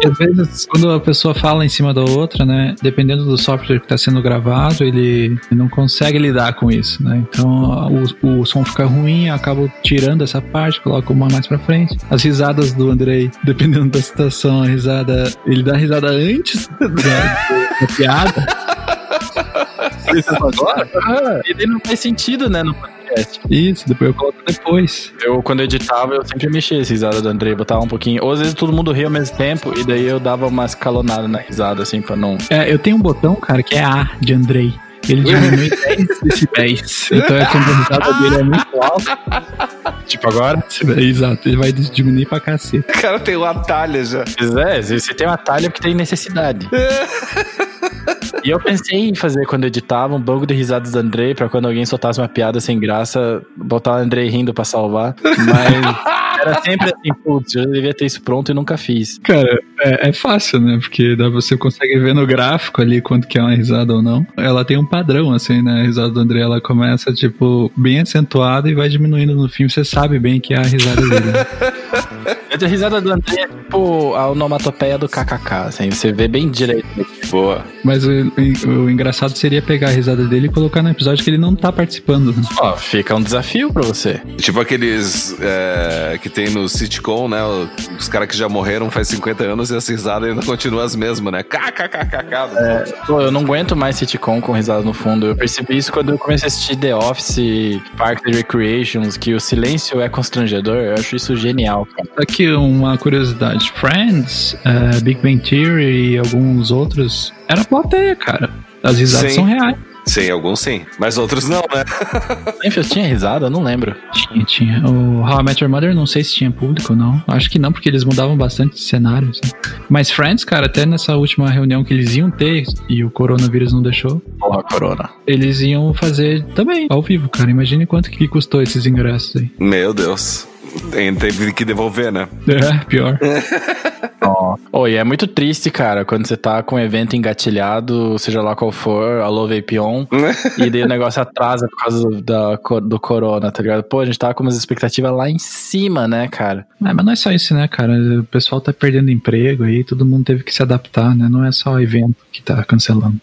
Speaker 4: Às vezes, quando a pessoa fala em cima da outra, né? Dependendo do software que está sendo gravado, ele não consegue lidar com isso, né? Então o, o som fica ruim, eu acabo tirando essa parte, coloco uma mais pra frente. As risadas do Andrei, dependendo da situação, a risada. Ele dá risada antes da, da piada.
Speaker 2: Isso agora? Ah, e daí não faz sentido, né? No podcast.
Speaker 4: Isso, depois eu coloco depois.
Speaker 2: Eu, quando eu editava, eu sempre mexia essa risada do Andrei, botava um pouquinho. Ou às vezes todo mundo ria ao mesmo tempo, e daí eu dava uma escalonada na risada, assim, pra não.
Speaker 4: É, eu tenho um botão, cara, que é A de Andrei. Ele diminui [LAUGHS] 10 decibéis. Então é quando a risada dele é muito alta.
Speaker 2: Tipo agora?
Speaker 4: Exato, ele vai diminuir pra cacete.
Speaker 3: O cara tem uma talha já.
Speaker 2: Pois é, você tem uma talha porque tem necessidade. [LAUGHS] E eu pensei em fazer, quando eu editava, um banco de risadas do Andrei, pra quando alguém soltasse uma piada sem graça, botar o Andrei rindo pra salvar. Mas era sempre assim, putz, eu devia ter isso pronto e nunca fiz.
Speaker 4: Cara, é, é fácil, né? Porque dá, você consegue ver no gráfico ali quanto que é uma risada ou não. Ela tem um padrão, assim, né? A risada do Andrei, ela começa, tipo, bem acentuada e vai diminuindo no fim. Você sabe bem que é a risada dele. Né? [LAUGHS]
Speaker 2: A risada do André é tipo a onomatopeia do KKK, assim, você vê bem direito.
Speaker 3: Boa.
Speaker 4: Mas o, o, o engraçado seria pegar a risada dele e colocar no episódio que ele não tá participando. né?
Speaker 2: Ó, fica um desafio pra você.
Speaker 3: Tipo aqueles é, que tem no sitcom, né? Os caras que já morreram faz 50 anos e as risadas ainda continuam as mesmas, né? KKKKK.
Speaker 2: É, pô, eu não aguento mais sitcom com risada no fundo. Eu percebi isso quando eu comecei a assistir The Office, Parks and Recreations, que o silêncio é constrangedor. Eu acho isso genial, cara.
Speaker 4: Aqui uma curiosidade: Friends, eh, Big Bang Theory e alguns outros era plateia, cara. As risadas
Speaker 3: Sim.
Speaker 4: são reais.
Speaker 3: Sim, alguns sim. Mas outros não, né? [LAUGHS]
Speaker 2: Seinfeld tinha risada? Eu não lembro.
Speaker 4: Tinha, tinha. O How I Met Your Mother, não sei se tinha público ou não. Acho que não, porque eles mudavam bastante de cenário. assim. Mas Friends, cara, até nessa última reunião que eles iam ter e o coronavírus não deixou,
Speaker 2: Porra, Corona.
Speaker 4: eles iam fazer também, ao vivo, cara. Imagine quanto que custou esses ingressos aí.
Speaker 3: Meu Deus. Tem- Teve que devolver, né?
Speaker 4: É, pior. [LAUGHS]
Speaker 2: Oh, e é muito triste, cara, quando você tá com um evento engatilhado, seja lá qual for, alô Vapion, [LAUGHS] e daí o negócio atrasa por causa do, da, do corona, tá ligado? Pô, a gente tava com umas expectativas lá em cima, né, cara?
Speaker 4: É, mas não é só isso, né, cara? O pessoal tá perdendo emprego aí, todo mundo teve que se adaptar, né? Não é só o evento que tá cancelando.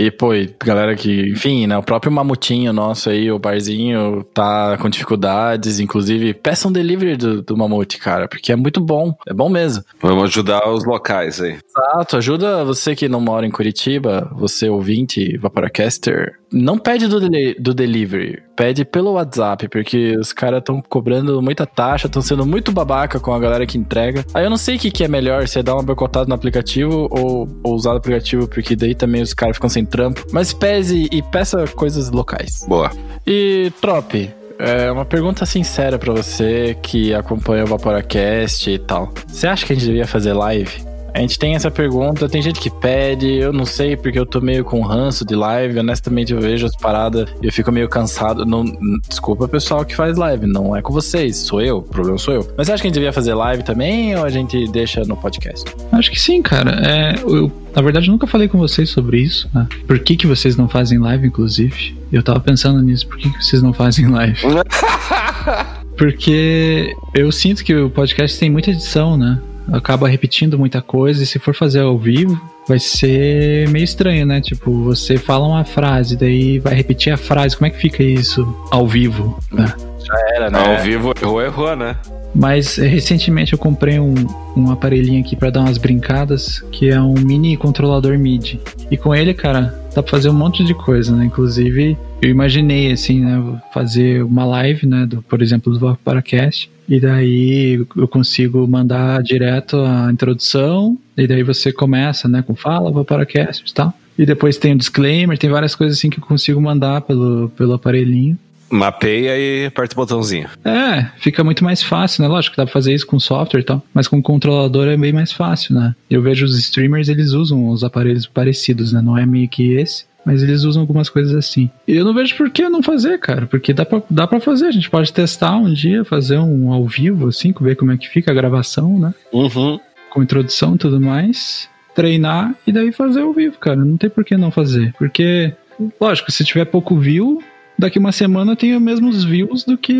Speaker 2: E, pô, e galera que, enfim, né, o próprio mamutinho nosso aí, o barzinho, tá com dificuldades, inclusive, peçam delivery do, do mamute, cara, porque é muito bom, é bom mesmo.
Speaker 3: Vamos ajudar os locais aí.
Speaker 2: Exato, ajuda você que não mora em Curitiba, você ouvinte, Vaporacaster. Não pede do, deli- do delivery, pede pelo WhatsApp, porque os caras estão cobrando muita taxa, estão sendo muito babaca com a galera que entrega. Aí eu não sei o que, que é melhor, se é dar uma boicotada no aplicativo ou, ou usar o aplicativo, porque daí também os caras ficam sem trampo. Mas pese e peça coisas locais.
Speaker 3: Boa.
Speaker 2: E, Trop, é uma pergunta sincera pra você que acompanha o Vaporacast e tal. Você acha que a gente devia fazer live? A gente tem essa pergunta, tem gente que pede, eu não sei porque eu tô meio com ranço de live, honestamente eu vejo as paradas e eu fico meio cansado. Não, desculpa o pessoal que faz live, não é com vocês, sou eu, o problema sou eu. Mas você acha que a gente devia fazer live também ou a gente deixa no podcast?
Speaker 4: Acho que sim, cara. É, eu, na verdade, eu nunca falei com vocês sobre isso, né? Por que, que vocês não fazem live, inclusive? Eu tava pensando nisso, por que, que vocês não fazem live? [LAUGHS] Porque eu sinto que o podcast tem muita edição, né? Acaba repetindo muita coisa, e se for fazer ao vivo, vai ser meio estranho, né? Tipo, você fala uma frase, daí vai repetir a frase. Como é que fica isso ao vivo, né?
Speaker 2: Já era, né?
Speaker 3: Ao vivo, errou, errou, né?
Speaker 4: Mas eh, recentemente eu comprei um, um aparelhinho aqui pra dar umas brincadas, que é um mini controlador MIDI. E com ele, cara, dá pra fazer um monte de coisa, né? Inclusive, eu imaginei, assim, né? Fazer uma live, né? Do, por exemplo, do Vaporacast. E daí eu consigo mandar direto a introdução. E daí você começa, né? Com fala, Vaporacast e tal. E depois tem o disclaimer, tem várias coisas assim que eu consigo mandar pelo, pelo aparelhinho.
Speaker 3: Mapeia e aperta o botãozinho.
Speaker 4: É, fica muito mais fácil, né? Lógico que dá pra fazer isso com software e tal, mas com controlador é bem mais fácil, né? Eu vejo os streamers, eles usam os aparelhos parecidos, né? Não é meio que esse, mas eles usam algumas coisas assim. E eu não vejo por que não fazer, cara, porque dá pra, dá pra fazer. A gente pode testar um dia, fazer um ao vivo, assim, ver como é que fica a gravação, né?
Speaker 3: Uhum.
Speaker 4: Com introdução e tudo mais. Treinar e daí fazer ao vivo, cara. Não tem por que não fazer. Porque, lógico, se tiver pouco view, daqui uma semana eu tenho os mesmos views do que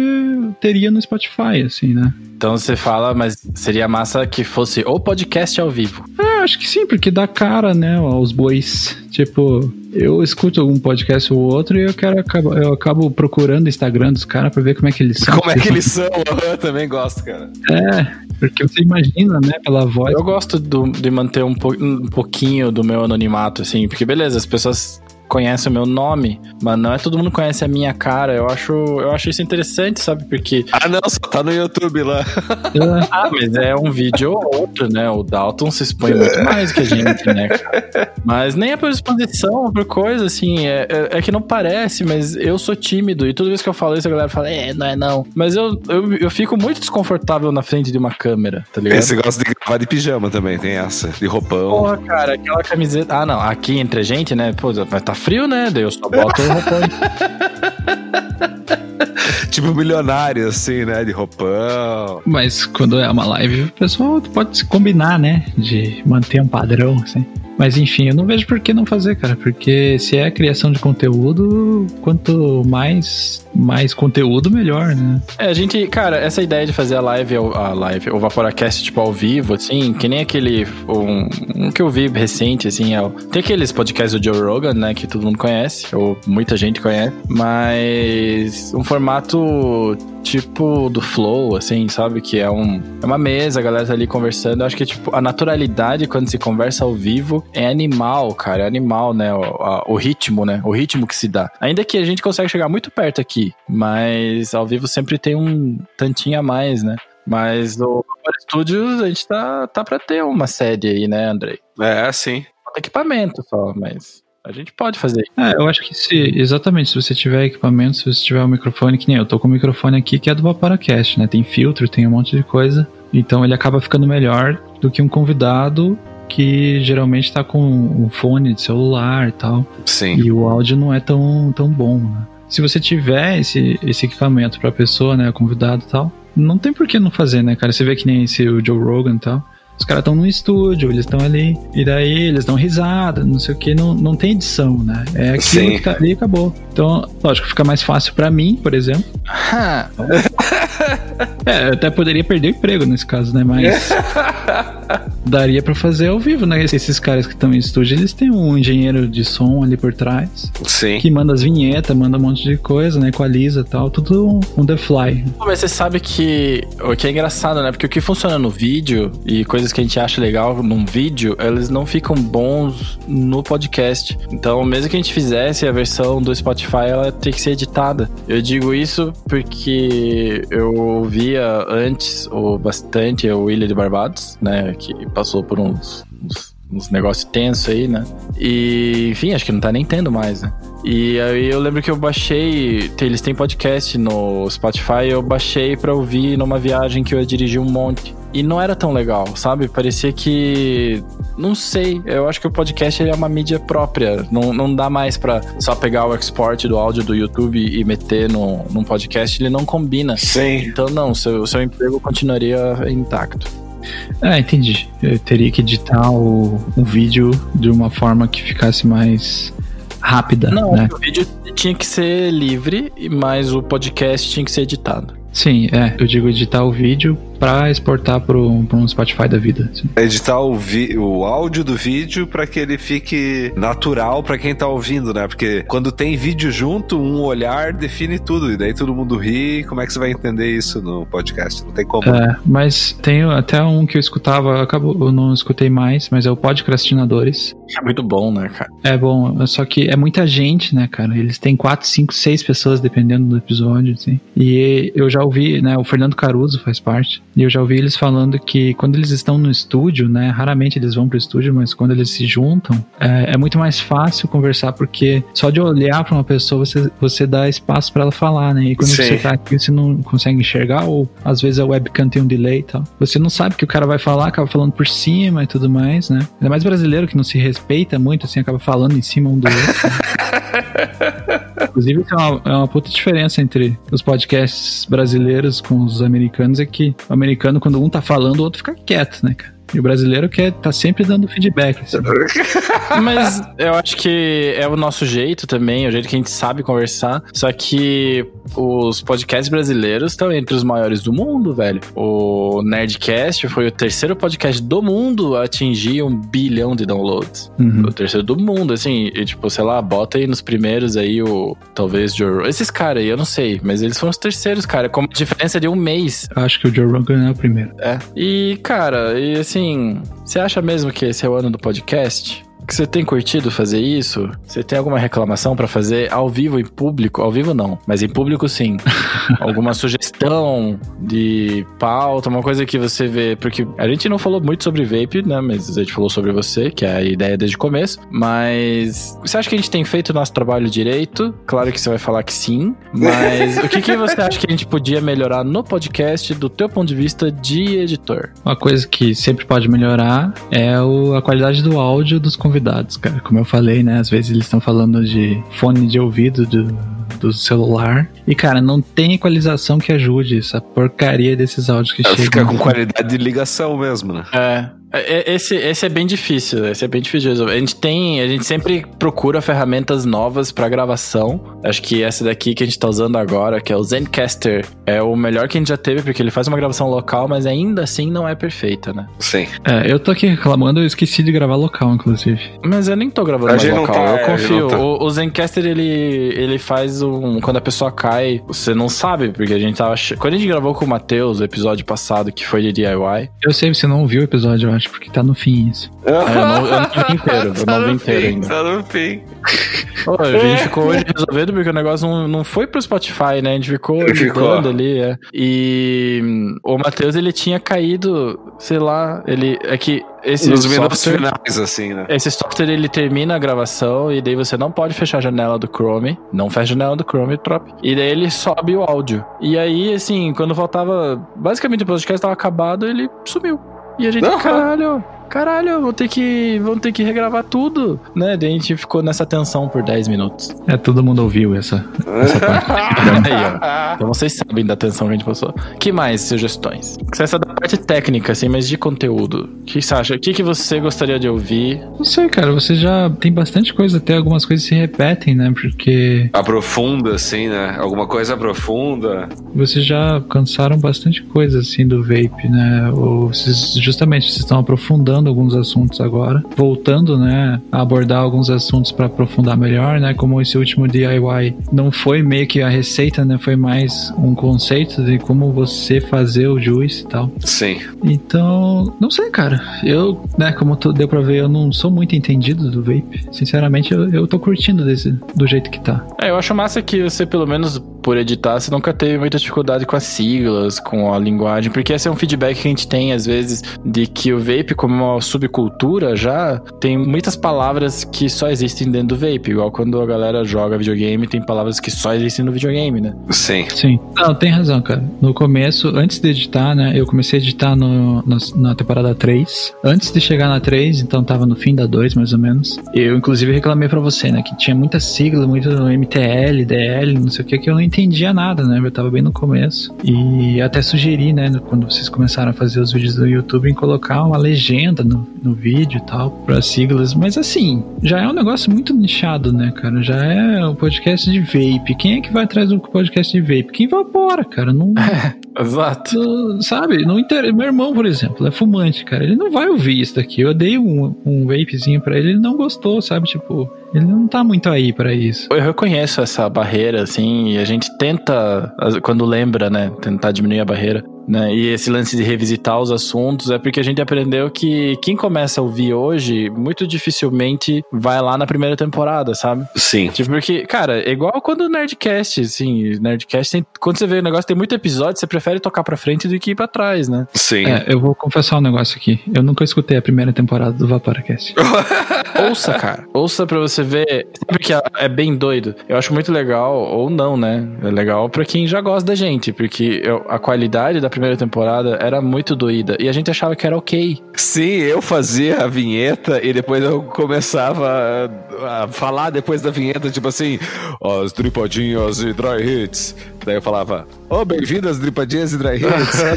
Speaker 4: teria no Spotify, assim, né?
Speaker 2: Então você fala, mas seria massa que fosse ou podcast ao vivo.
Speaker 4: É, acho que sim, porque dá cara, né, aos bois. Tipo, eu escuto algum podcast ou outro e eu quero acabo, eu acabo procurando o Instagram dos caras pra ver como é que eles são.
Speaker 3: Como é que eles [LAUGHS] são? Eu também gosto, cara.
Speaker 4: É, porque você imagina, né, pela voz.
Speaker 2: Eu gosto do- de manter um, po- um pouquinho do meu anonimato, assim, porque beleza, as pessoas conhecem o meu nome, mas não é todo mundo conhece a minha cara. Eu acho, eu acho isso interessante, sabe? Porque.
Speaker 3: Ah, não, só tá no YouTube lá.
Speaker 4: É, [LAUGHS]
Speaker 2: Ah, mas é um vídeo ou outro, né? O Dalton se expõe muito mais que a gente, né? Mas nem é por exposição, por coisa, assim. É, é, é que não parece, mas eu sou tímido. E toda vez que eu falo isso, a galera fala, é, não é não. Mas eu, eu, eu fico muito desconfortável na frente de uma câmera, tá ligado?
Speaker 3: Esse gosta de gravar de pijama também, tem essa. De roupão.
Speaker 2: Porra, cara, aquela camiseta. Ah, não. Aqui entre a gente, né? Pô, vai tá frio, né? Daí eu só boto o roupão. [LAUGHS]
Speaker 3: Tipo milionário, assim, né? De roupão.
Speaker 4: Mas quando é uma live, o pessoal pode se combinar, né? De manter um padrão, assim. Mas enfim, eu não vejo por que não fazer, cara. Porque se é criação de conteúdo, quanto mais, mais conteúdo, melhor, né?
Speaker 2: É, a gente, cara, essa ideia de fazer a live, a live, o Vaporacast, tipo, ao vivo, assim, que nem aquele. Um, um que eu vi recente, assim, é tem aqueles podcasts do Joe Rogan, né, que todo mundo conhece, ou muita gente conhece, mas um formato tipo do Flow, assim, sabe? Que é, um, é uma mesa, a galera tá ali conversando. Eu acho que, tipo, a naturalidade quando se conversa ao vivo é animal, cara, é animal, né? O, a- o ritmo, né? O ritmo que se dá. Ainda que a gente consegue chegar muito perto aqui, mas ao vivo sempre tem um tantinho a mais, né? Mas no Vapor Studios a gente tá, tá pra ter uma sede aí, né, Andrei?
Speaker 3: É, sim.
Speaker 2: Falta equipamento só, mas a gente pode fazer.
Speaker 4: É, eu acho que se, exatamente, se você tiver equipamento, se você tiver um microfone, que nem eu, tô com um microfone aqui que é do Vaporacast, né? Tem filtro, tem um monte de coisa. Então ele acaba ficando melhor do que um convidado que geralmente tá com um fone de celular e tal.
Speaker 3: Sim.
Speaker 4: E o áudio não é tão, tão bom, né? Se você tiver esse, esse equipamento pra pessoa, né, convidado e tal, não tem por que não fazer, né, cara? Você vê que nem esse o Joe Rogan e tal. Os caras estão no estúdio, eles estão ali, e daí eles dão risada, não sei o que, não, não tem edição, né? É aquilo
Speaker 3: Sim.
Speaker 4: que tá ali e acabou. Então, lógico, fica mais fácil pra mim, por exemplo. [LAUGHS] É, eu até poderia perder o emprego nesse caso, né? Mas [LAUGHS] daria pra fazer ao vivo, né? Esses caras que estão em estúdio, eles têm um engenheiro de som ali por trás
Speaker 3: Sim.
Speaker 4: que manda as vinhetas, manda um monte de coisa, né? Equaliza e tal, tudo on the fly.
Speaker 2: Mas você sabe que o que é engraçado, né? Porque o que funciona no vídeo e coisas que a gente acha legal num vídeo, eles não ficam bons no podcast. Então, mesmo que a gente fizesse a versão do Spotify, ela tem que ser editada. Eu digo isso porque eu ouvia antes o bastante o William de Barbados, né? Que passou por uns, uns, uns negócios tensos aí, né? E, enfim, acho que não tá nem tendo mais, né? E aí eu lembro que eu baixei. Eles têm podcast no Spotify, eu baixei pra ouvir numa viagem que eu ia dirigir um monte. E não era tão legal, sabe? Parecia que. Não sei. Eu acho que o podcast é uma mídia própria. Não, não dá mais pra só pegar o export do áudio do YouTube e meter no, num podcast. Ele não combina.
Speaker 3: Sim.
Speaker 2: Então, não, seu, seu emprego continuaria intacto.
Speaker 4: Ah, entendi. Eu teria que editar o, o vídeo de uma forma que ficasse mais rápida,
Speaker 2: Não,
Speaker 4: né?
Speaker 2: o vídeo tinha que ser livre, mas o podcast tinha que ser editado.
Speaker 4: Sim, é. Eu digo editar o vídeo pra exportar pro, pro um Spotify da vida. assim.
Speaker 3: Editar o, vi- o áudio do vídeo pra que ele fique natural pra quem tá ouvindo, né? Porque quando tem vídeo junto, um olhar define tudo. E daí todo mundo ri. Como é que você vai entender isso no podcast? Não tem como.
Speaker 4: É, mas tem até um que eu escutava, acabou, eu não escutei mais, mas é o Podcrastinadores.
Speaker 2: É muito bom, né, cara?
Speaker 4: É bom, só que é muita gente, né, cara? Eles têm quatro, cinco, seis pessoas dependendo do episódio, assim. E eu já ouvi, né, o Fernando Caruso faz parte, e eu já ouvi eles falando que quando eles estão no estúdio, né, raramente eles vão pro estúdio, mas quando eles se juntam, é, é muito mais fácil conversar, porque só de olhar pra uma pessoa você, você dá espaço pra ela falar, né? E quando
Speaker 3: Sim.
Speaker 4: você tá aqui, você não consegue enxergar, ou às vezes a webcam tem um delay e tal. Você não sabe o que o cara vai falar, acaba falando por cima e tudo mais, né? Ainda mais brasileiro que não se respeita muito, assim, acaba falando em cima um do outro. [LAUGHS] Inclusive, é uma, é uma puta diferença entre os podcasts brasileiros com os americanos, é que o americano, quando um tá falando, o outro fica quieto, né, cara? E o brasileiro quer tá sempre dando feedback. Assim. [LAUGHS]
Speaker 2: Mas eu acho que é o nosso jeito também, é o jeito que a gente sabe conversar. Só que os podcasts brasileiros estão entre os maiores do mundo, velho. O Nerdcast foi o terceiro podcast do mundo a atingir um bilhão de downloads.
Speaker 4: Uhum.
Speaker 2: O terceiro do mundo, assim, e tipo, sei lá, bota aí nos primeiros aí o. Talvez Joe Rogan. Esses caras aí, eu não sei, mas eles foram os terceiros, cara, com diferença de um mês.
Speaker 4: Acho que o Joe Rogan é o primeiro.
Speaker 2: É. E, cara, e assim, você acha mesmo que esse é o ano do podcast? Que você tem curtido fazer isso? Você tem alguma reclamação pra fazer ao vivo em público? Ao vivo não, mas em público sim. [LAUGHS] alguma sugestão de pauta, uma coisa que você vê, porque a gente não falou muito sobre vape, né, mas a gente falou sobre você, que é a ideia desde o começo, mas você acha que a gente tem feito o nosso trabalho direito? Claro que você vai falar que sim, mas o que, que você acha que a gente podia melhorar no podcast do teu ponto de vista de editor?
Speaker 4: Uma coisa que sempre pode melhorar é o, a qualidade do áudio dos convidados, cara. Como eu falei, né? Às vezes eles estão falando de fone de ouvido do, do celular. E, cara, não tem equalização que ajude essa porcaria desses áudios que chegam.
Speaker 3: Fica com qualidade de ligação mesmo, né?
Speaker 2: É. É, Esse, esse é bem difícil, esse é bem difícil de resolver. A gente tem, a gente sempre procura ferramentas novas pra gravação. Acho que essa daqui que a gente tá usando agora, que é o Zencaster, é o melhor que a gente já teve, porque ele faz uma gravação local, mas ainda assim não é perfeita, né?
Speaker 3: Sim.
Speaker 4: É, eu tô aqui reclamando, eu esqueci de gravar local, inclusive.
Speaker 2: Mas eu nem tô gravando
Speaker 3: A
Speaker 2: mais
Speaker 3: gente não
Speaker 2: local,
Speaker 3: tá,
Speaker 2: eu
Speaker 3: é,
Speaker 2: confio.
Speaker 3: tá.
Speaker 2: O, o Zencaster, ele, ele faz um... Quando a pessoa cai, você não sabe, porque a gente tava... Quando a gente gravou com o Matheus, o episódio passado, que foi de DIY,
Speaker 4: Eu sei, você não ouviu o episódio, eu acho, porque tá no fim isso.
Speaker 2: é, eu, não, eu não vi inteiro, eu não vi inteiro ainda.
Speaker 3: Tá no fim.
Speaker 2: Pô, a gente ficou hoje resolvendo porque o negócio não, não foi pro Spotify, né? A gente ficou
Speaker 3: Ficou.
Speaker 2: editando ali, é. E hum, o Matheus, ele tinha caído, sei lá, ele... É que esse
Speaker 3: Nos minutos finais, assim, né?
Speaker 2: Esse software, ele termina a gravação e daí você não pode fechar a janela do Chrome. Não fecha a janela do Chrome, trop. E daí ele sobe o áudio. E aí, assim, quando faltava... Basicamente o podcast tava acabado, ele sumiu. E a gente,
Speaker 3: Aham.
Speaker 2: caralho... Caralho, vou ter que, vamos ter que regravar tudo, né? Daí a gente ficou nessa tensão por 10 minutos.
Speaker 4: É, todo mundo ouviu essa, essa parte. [LAUGHS]
Speaker 2: Aí, ó. Então vocês sabem da tensão que a gente passou. que mais sugestões? Essa da parte técnica, assim, mas de conteúdo. O que você acha? O que, que você gostaria de ouvir?
Speaker 4: Não sei, cara, você já tem bastante coisa, até algumas coisas se repetem, né? Porque
Speaker 3: Aprofunda, assim, né? Alguma coisa aprofunda.
Speaker 4: vocês já cansaram bastante coisa, assim, do vape, né? Ou vocês, justamente, vocês estão aprofundando alguns assuntos agora, voltando, né, a abordar alguns assuntos para aprofundar melhor, né? Como esse último DIY não foi meio que a receita, né? Foi mais um conceito de como você fazer o juice e tal.
Speaker 3: Sim.
Speaker 4: Então, não sei, cara. Eu, né, como tu deu pra ver, eu não sou muito entendido do vape. Sinceramente, eu, eu tô curtindo desse, do jeito que tá.
Speaker 2: É, eu acho massa que você, pelo menos por editar, você nunca teve muita dificuldade com as siglas, com a linguagem, porque esse é um feedback que a gente tem, às vezes, de que o vape, como uma subcultura, já tem muitas palavras que só existem dentro do vape, igual quando a galera joga videogame, tem palavras que só existem no videogame, né?
Speaker 3: Sim.
Speaker 4: Sim. Não, tem razão, cara. No começo, antes de editar, né, eu comecei a editar no, na, na temporada 3. Antes de chegar na 3, então tava no fim da 2, mais ou menos. Eu, inclusive, reclamei pra você, né, que tinha muita sigla, muito MTL, DL, não sei o que, que eu não entendia nada, né? Eu tava bem no começo. E até sugeri, né, quando vocês começaram a fazer os vídeos do YouTube, em colocar uma legenda no, no vídeo e tal, para siglas. Mas assim, já é um negócio muito nichado, né, cara? Já é um podcast de vape. Quem é que vai atrás do podcast de vape? Quem evapora, cara? Não. [LAUGHS]
Speaker 2: Exato.
Speaker 4: não- sabe? Não inter... Meu irmão, por exemplo, é fumante, cara. Ele não vai ouvir isso daqui. Eu dei um, um vapezinho pra ele, ele não gostou, sabe? Tipo, ele não tá muito aí pra isso.
Speaker 2: Eu reconheço essa barreira, assim, e a gente tenta, quando lembra, né, tentar diminuir a barreira, né, e esse lance de revisitar os assuntos é porque a gente aprendeu que quem começa a ouvir hoje, muito dificilmente vai lá na primeira temporada, sabe?
Speaker 3: Sim.
Speaker 2: Tipo, porque, cara, é igual quando o Nerdcast, assim, Nerdcast tem, quando você vê o negócio tem muito episódio, você prefere tocar pra frente do que ir pra trás, né?
Speaker 3: Sim.
Speaker 4: É, eu vou confessar um negócio aqui. Eu nunca escutei a primeira temporada do Vaporacast. [LAUGHS]
Speaker 2: Ouça, cara. Ouça pra você ver. Sabe que é bem doido? Eu acho muito legal, ou não, né? É legal pra quem já gosta da gente, porque eu- a qualidade da primeira temporada era muito doída. E a gente achava que era ok.
Speaker 3: Sim, eu fazia a vinheta e depois eu começava a, a falar depois da vinheta, tipo assim, as dripadinhas e dry hits. Daí eu falava, ô, bem-vindo às dripadinhas e dry hits. [LAUGHS]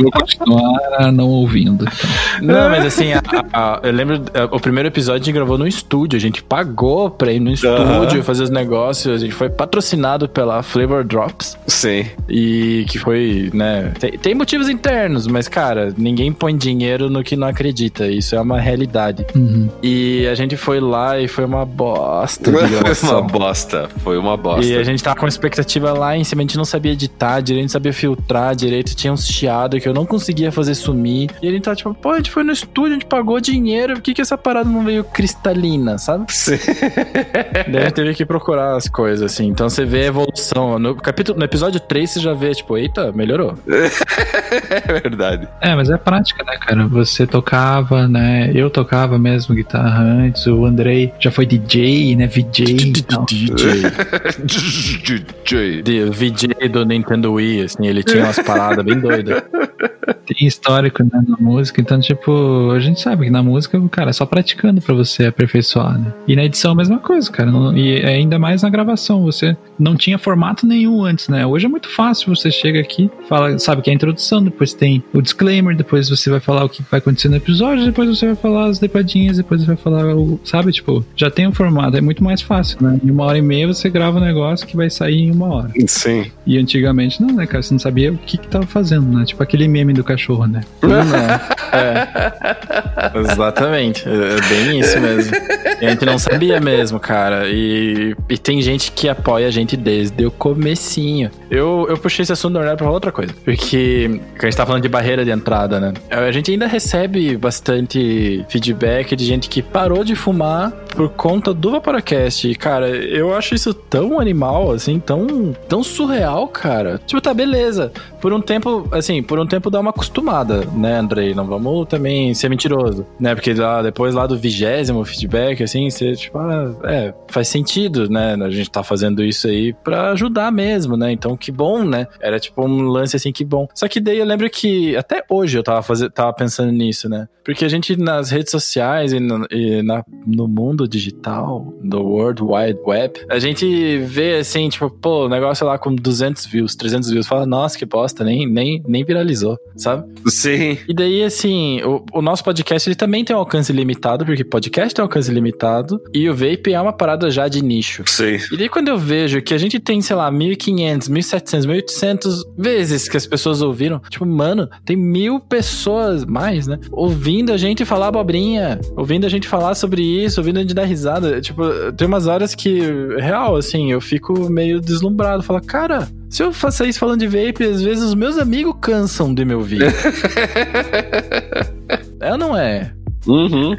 Speaker 4: Vou continuar não ouvindo. Então.
Speaker 2: Não, mas assim, a- a- eu lembro, a- o primeiro episódio a gente gravou no estúdio, a gente pagou pra ir no estúdio fazer os negócios, a gente foi patrocinado pela Flavor Drops.
Speaker 3: Sim.
Speaker 2: E que foi, né? Tem, tem motivos internos, mas, cara, ninguém põe dinheiro no que não acredita. Isso é uma realidade.
Speaker 4: Uhum.
Speaker 2: E a gente foi lá e foi uma bosta [LAUGHS]
Speaker 3: Foi uma bosta. Foi uma bosta.
Speaker 2: E a gente tava com uma expectativa lá em cima, a gente não sabia editar direito, não sabia filtrar direito, tinha uns chiados que eu não conseguia fazer sumir. E a gente tava tipo, pô, a gente foi no estúdio, a gente pagou dinheiro, por que, que essa parada não veio cristalina, sabe?
Speaker 3: Sim. [LAUGHS]
Speaker 2: Daí gente teve que procurar as coisas, assim. Então você vê a evolução. No, capítulo, no episódio 3 você já vê, tipo, eita, melhorou. [LAUGHS]
Speaker 3: É verdade.
Speaker 4: É, mas é prática, né, cara? Você tocava, né? Eu tocava mesmo guitarra antes, o Andrei já foi DJ, né? VJ.
Speaker 2: DJ.
Speaker 3: DJ.
Speaker 2: VJ do Nintendo Wii, assim, ele tinha umas paradas bem doidas.
Speaker 4: Tem histórico, né, na música, então, tipo, a gente sabe que na música, cara, é só praticando pra você aperfeiçoar, né? E na edição a mesma coisa, cara. Não- E ainda mais na gravação, você não tinha formato nenhum antes, né? Hoje é muito fácil, você chega aqui, fala, sabe que é a introdução, depois tem o disclaimer, depois você vai falar o que vai acontecer no episódio, depois você vai falar as depadinhas, depois você vai falar o, sabe, tipo, já tem um formato, é muito mais fácil, né? Em uma hora e meia você grava um negócio que vai sair em uma hora.
Speaker 3: Sim.
Speaker 4: E antigamente não, né, cara? Você não sabia o que que tava fazendo, né? Tipo aquele meme do cachorro, né?
Speaker 2: É. [LAUGHS] Exatamente. É bem isso mesmo. A gente não sabia mesmo, cara. E, e tem gente que apoia a gente desde o comecinho. Eu, eu puxei esse assunto, na verdade, pra falar outra coisa. Porque que a gente tá falando de barreira de entrada, né? A gente ainda recebe bastante feedback de gente que parou de fumar por conta do Vaporacast. E, cara, eu acho isso tão animal, assim, tão, tão surreal, cara. Tipo, tá, beleza. Por um tempo, assim, por um tempo dá uma acostumada, né, Andrei? Não vamos também ser mentiroso, né? Porque lá, depois lá do vigésimo feedback, assim, você, tipo, ah, é, faz sentido, né? A gente tá fazendo isso aí pra ajudar mesmo, né? Então, que bom, né? Era tipo um lance assim, que bom. Só que daí eu lembro que até hoje eu tava, fazendo, tava pensando nisso, né? Porque a gente nas redes sociais e, no, e na, no mundo digital, do World Wide Web, a gente vê assim, tipo, pô, o negócio lá com 200 views, 300 views, fala, nossa, que bosta, nem, nem, nem viralizou, sabe?
Speaker 3: Sim.
Speaker 2: E daí, assim, o, o nosso podcast ele também tem um alcance limitado, porque podcast tem um alcance limitado, e o vape é uma parada já de nicho.
Speaker 3: Sim.
Speaker 2: E daí quando eu vejo que a gente tem, sei lá, 1.500, 1.700, 1.800 vezes que as pessoas ouviram, tipo, mano, tem mil pessoas, mais, né? Ouvindo a gente falar abobrinha, ouvindo a gente falar sobre isso, ouvindo a gente dar risada. Tipo, tem umas horas que, real, assim, eu fico meio deslumbrado. Falo, cara, se eu faço isso falando de vape, às vezes os meus amigos cansam de me ouvir. [LAUGHS] é ou não é?
Speaker 3: Uhum.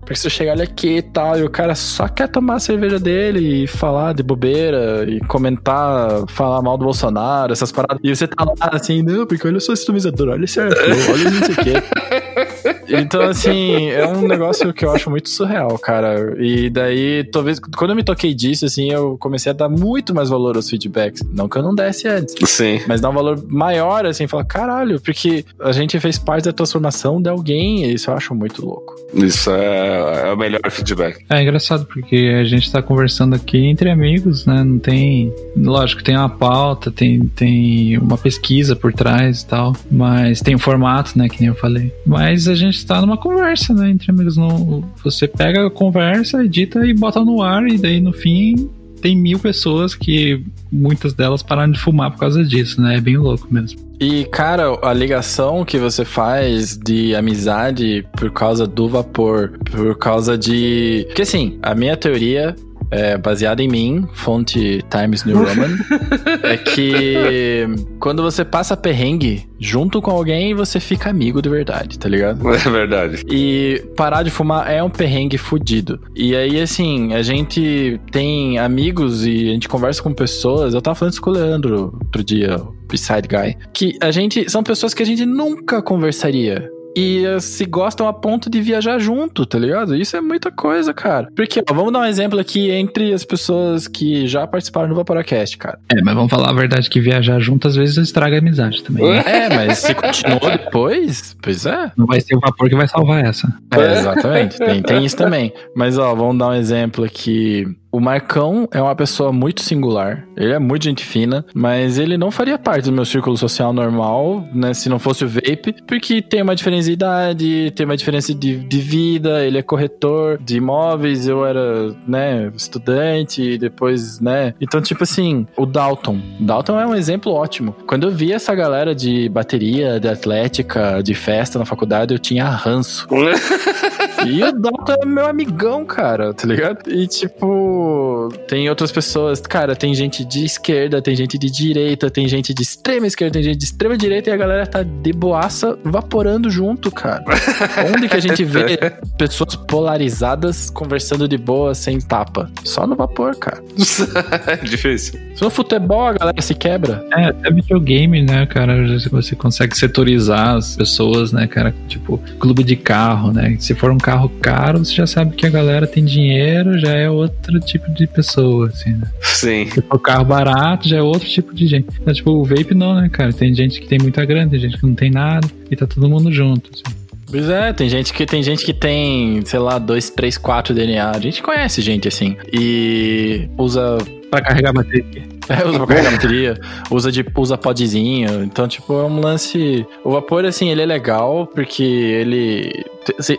Speaker 2: Porque se eu chegar ali aqui e tal, e o cara só quer tomar a cerveja dele e falar de bobeira e comentar, falar mal do Bolsonaro, essas paradas. E você tá lá assim, não, porque olha só esse atomizador, olha esse airflow, olha não sei o quê. [LAUGHS] Então, assim, é um negócio que eu acho muito surreal, cara. E daí, talvez, quando eu me toquei disso, assim, eu comecei a dar muito mais valor aos feedbacks. Não que eu não desse antes.
Speaker 3: Sim.
Speaker 2: Mas dar um valor maior, assim, falar, caralho, porque a gente fez parte da transformação de alguém, e isso eu acho muito louco.
Speaker 3: Isso é, é o melhor feedback.
Speaker 4: É engraçado porque a gente tá conversando aqui entre amigos, né? Não tem. Lógico, tem uma pauta, tem, tem uma pesquisa por trás e tal. Mas tem um formato, né? Que nem eu falei. Mas a gente tá numa conversa, né? Entre amigos. Não, você pega a conversa, edita e bota no ar, e daí no fim tem mil pessoas que muitas delas pararam de fumar por causa disso, né? É bem louco mesmo.
Speaker 2: E, cara, a ligação que você faz de amizade por causa do vapor, por causa de. Porque, assim, a minha teoria. É, baseada em mim, fonte Times New Roman, [LAUGHS] é que quando você passa perrengue junto com alguém, você fica amigo de verdade, tá ligado?
Speaker 3: É verdade.
Speaker 2: E parar de fumar é um perrengue fudido. E aí, assim, a gente tem amigos e a gente conversa com pessoas. Eu tava falando isso com o Leandro outro dia, o Beside Guy. Que a gente. São pessoas que a gente nunca conversaria. E se gostam a ponto de viajar junto, tá ligado? Isso é muita coisa, cara. Porque, ó, vamos dar um exemplo aqui entre as pessoas que já participaram do Vaporacast, cara.
Speaker 4: É, mas vamos falar a verdade que viajar junto às vezes estraga a amizade também. né?
Speaker 2: É, mas se continuou depois, pois é.
Speaker 4: Não vai ser o vapor que vai salvar essa.
Speaker 2: É, exatamente. Tem, tem isso também. Mas, ó, vamos dar um exemplo aqui. O Marcão é uma pessoa muito singular. Ele é muito gente fina, mas ele não faria parte do meu círculo social normal, né? Se não fosse o vape, porque tem uma diferença de idade, tem uma diferença de, de vida, ele é corretor de imóveis, eu era, né, estudante, depois, né? Então, tipo assim, o Dalton. Dalton é um exemplo ótimo. Quando eu vi essa galera de bateria, de atlética, de festa na faculdade, eu tinha ranço. [LAUGHS] e o Dalton é meu amigão, cara, tá ligado? E tipo, tem outras pessoas, cara, tem gente de esquerda, tem gente de direita, tem gente de extrema esquerda, tem gente de extrema direita e a galera tá de boaça vaporando junto, cara. [LAUGHS] Onde que a gente vê pessoas polarizadas conversando de boa sem tapa? Só no vapor, cara. [LAUGHS]
Speaker 3: Difícil.
Speaker 2: Se no futebol a galera se quebra.
Speaker 4: É, até videogame, né, cara? Você consegue setorizar as pessoas, né, cara? Tipo, clube de carro, né? Se for um carro caro, você já sabe que a galera tem dinheiro, já é outro tipo de pessoa, assim, né?
Speaker 3: Sim.
Speaker 4: Se for carro barato, já é outro tipo de gente. Então, tipo, o vape não, né, cara? Tem gente que tem muita grana, tem gente que não tem nada, e tá todo mundo junto, assim.
Speaker 2: Pois é, tem gente que tem gente que tem, sei lá, 2, 3, 4 DNA. A gente conhece gente assim. E usa
Speaker 4: Pra carregar bateria.
Speaker 2: É, usa pra carregar bateria, usa de usa podzinho. Então, tipo, é um lance. O vapor, assim, ele é legal porque ele.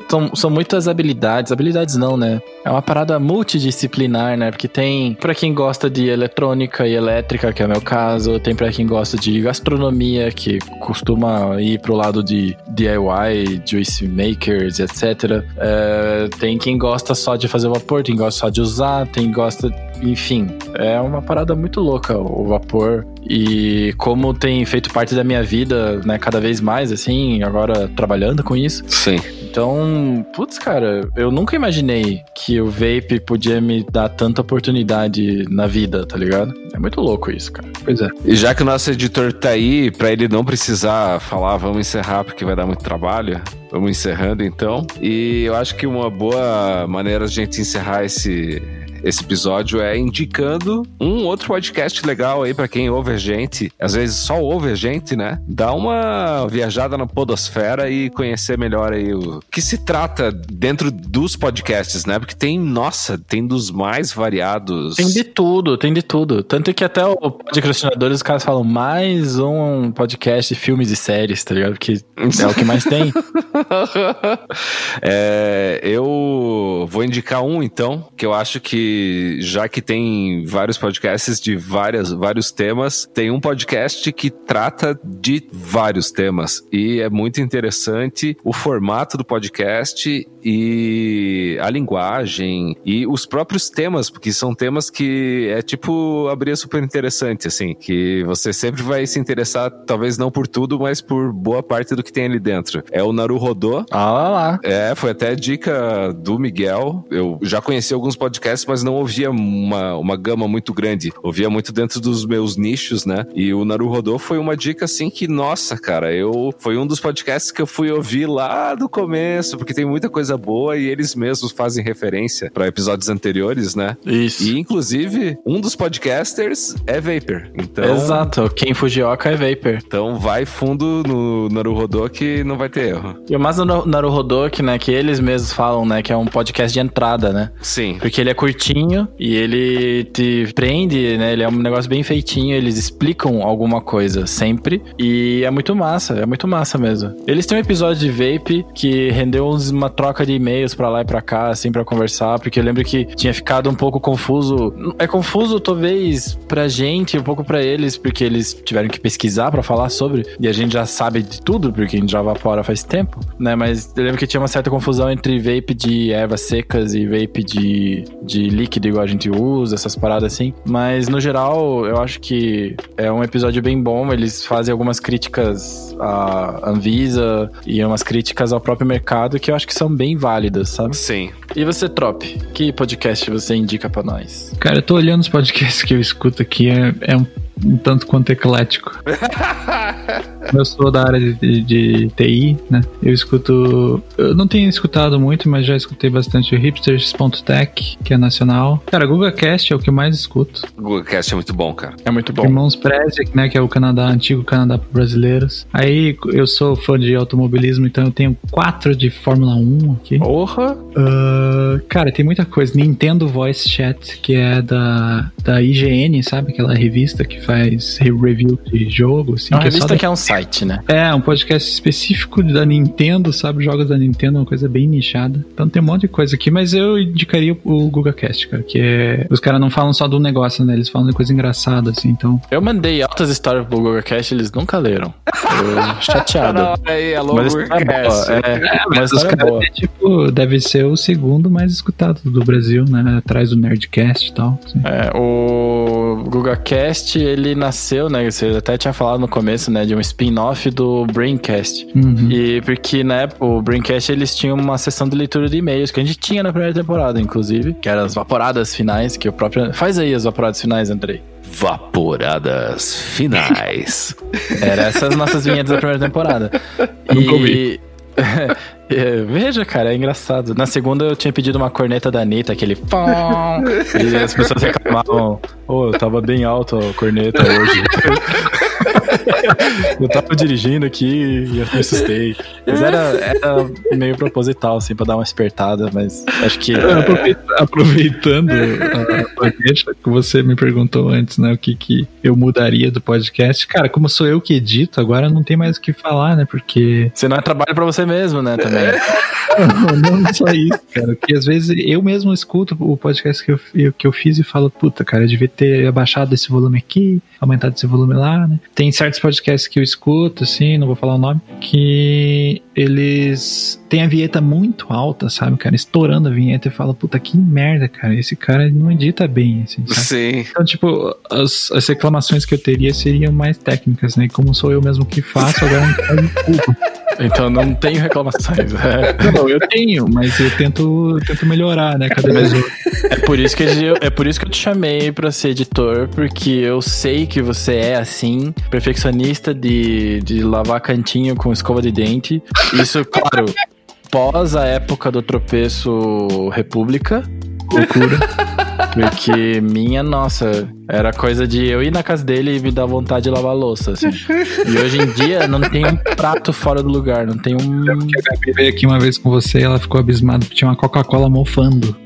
Speaker 2: São, são muitas habilidades. Habilidades não, né? É uma parada multidisciplinar, né? Porque tem pra quem gosta de eletrônica e elétrica, que é o meu caso, tem pra quem gosta de gastronomia, que costuma ir pro lado de DIY, juice makers, etc. É, tem quem gosta só de fazer vapor, tem quem gosta só de usar, tem quem gosta. Enfim, é uma parada muito louca o vapor. E como tem feito parte da minha vida, né, cada vez mais, assim, agora trabalhando com isso.
Speaker 3: Sim.
Speaker 2: Então, putz, cara, eu nunca imaginei que o vape podia me dar tanta oportunidade na vida, tá ligado? É muito louco isso, cara.
Speaker 4: Pois é.
Speaker 3: E já que o nosso editor tá aí, pra ele não precisar falar, vamos encerrar porque vai dar muito trabalho, vamos encerrando então. E eu acho que uma boa maneira de a gente encerrar esse esse episódio é indicando um outro podcast legal aí para quem ouve a gente. Às vezes só ouve a gente, né? Dá uma viajada na podosfera e conhecer melhor aí o que se trata dentro dos podcasts, né? Porque tem, nossa, tem dos mais variados.
Speaker 2: Tem de tudo, tem de tudo. Tanto que até o podcastinadores, os caras falam mais um podcast de filmes e séries, tá ligado? Porque é o que mais tem. [LAUGHS]
Speaker 3: é, eu vou indicar um, então, que eu acho que, já que tem vários podcasts de várias, vários temas, tem um podcast que trata de vários temas. E é muito interessante o formato do podcast e a linguagem e os próprios temas, porque são temas que é tipo abrir super interessante, assim, que você sempre vai se interessar, talvez não por tudo, mas por boa parte do que tem ali dentro. É o Naru Rodô.
Speaker 2: Ah lá, lá.
Speaker 3: É, foi até dica do Miguel. Eu já conheci alguns podcasts, mas não ouvia uma, uma gama muito grande. Ouvia muito dentro dos meus nichos, né? E o Naru Rodô foi uma dica assim que, nossa, cara, eu foi um dos podcasts que eu fui ouvir lá do começo, porque tem muita coisa boa e eles mesmos fazem referência para episódios anteriores, né?
Speaker 2: Isso.
Speaker 3: E inclusive, um dos podcasters é Vapor. Então,
Speaker 2: Exato, quem Fujioka é Vapor.
Speaker 3: então vai fundo no Naru Rodô que não vai ter erro.
Speaker 2: E o mais no Naruhodok, né, que eles mesmos falam, né, que é um podcast de entrada, né?
Speaker 3: Sim.
Speaker 2: Porque ele é curtinho e ele te prende, né? Ele é um negócio bem feitinho, eles explicam alguma coisa sempre. E é muito massa, é muito massa mesmo. Eles têm um episódio de Vape que rendeu uma troca de e-mails pra lá e pra cá, assim, pra conversar, porque eu lembro que tinha ficado um pouco confuso. É confuso, talvez, pra gente, um pouco pra eles, porque eles tiveram que pesquisar pra falar sobre. E a gente já sabe de tudo, porque a gente já vapora faz tempo, né? Mas eu lembro que tinha uma certa confusão entre vape de ervas secas e vape de, de líquido, igual a gente usa, essas paradas assim. Mas no geral, eu acho que é um episódio bem bom. Eles fazem algumas críticas à Anvisa e umas críticas ao próprio mercado que eu acho que são bem válidas, sabe?
Speaker 3: Sim.
Speaker 2: E você, Trop, que podcast você indica pra nós?
Speaker 4: Cara, eu tô olhando os podcasts que eu escuto aqui, é, é um, um tanto quanto eclético. [LAUGHS] como eu sou da área de, de, de TI, né? Eu escuto. Eu não tenho escutado muito, mas já escutei bastante o hipsters.tech, que é nacional. Cara, Google Cast é o que eu mais escuto.
Speaker 3: O GugaCast é muito bom, cara.
Speaker 2: É muito bom.
Speaker 4: Irmãos Prezek, né? Que é o Canadá, antigo Canadá para brasileiros. Aí eu sou fã de automobilismo, então eu tenho quatro de Fórmula 1 aqui.
Speaker 2: Porra!
Speaker 4: Ah, cara, tem muita coisa. Nintendo Voice Chat, que é da, da IGN, sabe? Aquela revista que faz re- review de jogo, assim.
Speaker 2: É uma
Speaker 4: que é só
Speaker 2: revista
Speaker 4: da-
Speaker 2: que é um site, né?
Speaker 4: É, um podcast específico da Nintendo, sabe? Jogos da Nintendo, uma coisa bem nichada. Então tem um monte de coisa aqui, mas eu indicaria o GugaCast, cara, que é... Os caras não falam só do negócio, né? Eles falam de coisa engraçada, assim, então...
Speaker 2: Eu mandei altas histórias pro Google Cast, eles nunca leram. Eu [LAUGHS] chateado.
Speaker 3: aí, alô,
Speaker 2: Mas é boa. É, mas
Speaker 4: os
Speaker 2: é
Speaker 4: caras, é, tipo, deve ser o segundo mais escutado do Brasil, né? Atrás do Nerdcast e tal. assim.
Speaker 2: É, o GugaCast, ele nasceu, né? Você até tinha falado no começo, né? De um spin-off do Braincast.
Speaker 4: Uhum.
Speaker 2: E porque na época, o Braincast, eles tinham uma sessão de leitura de e-mails, que a gente tinha na primeira temporada, inclusive, que eram as vaporadas finais, que o próprio... Faz aí as vaporadas finais, Andrei.
Speaker 3: Vaporadas finais. [LAUGHS]
Speaker 2: Era essas nossas vinhetas da primeira temporada.
Speaker 4: Nunca
Speaker 2: e...
Speaker 4: ouvi.
Speaker 2: É, Veja, cara, é engraçado. Na segunda eu tinha pedido uma corneta da Anitta, aquele pom, e as pessoas reclamavam, ô, eu tava bem alto a corneta hoje. [LAUGHS] eu tava dirigindo aqui e eu me assustei. Mas era, era meio proposital, assim, pra dar uma espertada, mas acho que.
Speaker 4: É, aproveita- Aproveitando a, a deixa que você me perguntou antes, né? O que, que eu mudaria do podcast. Cara, como sou eu que edito, agora não tem mais o que falar, né? Porque.
Speaker 2: Você não é trabalho pra você mesmo, né, também.
Speaker 4: Não, não só isso, cara. Porque às vezes eu mesmo escuto o podcast que eu- que eu fiz e falo, puta, cara, eu devia ter abaixado esse volume aqui, aumentado esse volume lá, né? Tem certos podcasts que eu escuto, assim, não vou falar o nome, que eles têm a vinheta muito alta, sabe, cara? Estourando a vinheta e fala, puta, que merda, cara. Esse cara não edita bem, assim, sabe?
Speaker 3: Sim.
Speaker 4: Então, tipo, as, as reclamações que eu teria seriam mais técnicas, né? E como sou eu mesmo que faço, agora não me culpa. [LAUGHS]
Speaker 2: Então não tenho reclamações. [LAUGHS] É,
Speaker 4: Não, eu tenho, mas eu tento, tento melhorar, né? Cada vez eu...
Speaker 2: é por isso que eu, é por isso que eu te chamei pra ser editor, porque eu sei que você é assim, perfeccionista de, de lavar cantinho com escova de dente. Isso, claro, pós a época do tropeço República. Loucura. Porque minha, nossa, era coisa de eu ir na casa dele e me dar vontade de lavar louça, assim. E hoje em dia não tem um prato fora do lugar, não tem um.
Speaker 4: a Gabi veio aqui uma vez com você e ela ficou abismada porque tinha uma Coca-Cola mofando.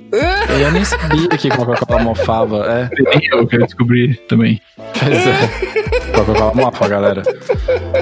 Speaker 2: Eu nem sabia que Coca-Cola mofava. É,
Speaker 4: Nem eu que eu descobri também.
Speaker 2: pois é. Coca-Cola mofa, galera.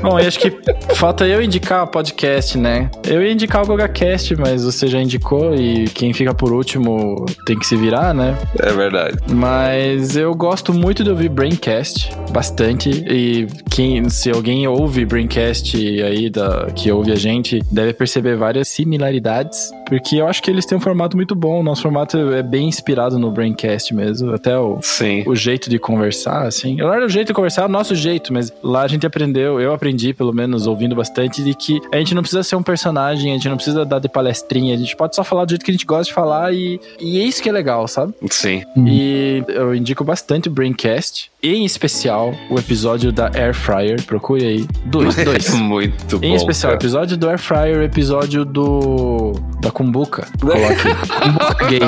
Speaker 2: Bom, e acho que falta eu indicar podcast, né? Eu ia indicar o GogaCast, mas você já indicou e quem fica por último tem que se virar, né?
Speaker 3: É verdade.
Speaker 2: Mas eu gosto muito de ouvir Braincast, bastante. E quem, se alguém ouve Braincast aí, da, que ouve a gente, deve perceber várias similaridades. Porque eu acho que eles têm um formato muito bom. O nosso formato é bem inspirado no Braincast mesmo. Até o,
Speaker 3: Sim.
Speaker 2: o jeito de conversar, assim. Não era o jeito de conversar, é o nosso jeito, mas lá a gente aprendeu, eu aprendi, pelo menos, ouvindo bastante, de que a gente não precisa ser um personagem, a gente não precisa dar de palestrinha, a gente pode só falar do jeito que a gente gosta de falar e, e é isso que é legal, sabe?
Speaker 3: Sim.
Speaker 2: E eu indico bastante o Braincast, em especial o episódio da Air Fryer. Procure aí. Dois, [LAUGHS] dois.
Speaker 3: Muito bom.
Speaker 2: Em especial, o
Speaker 3: cara.
Speaker 2: episódio do Air Fryer, o episódio do. da Kumbuka. [LAUGHS] Coloque. Kumbuka Gate.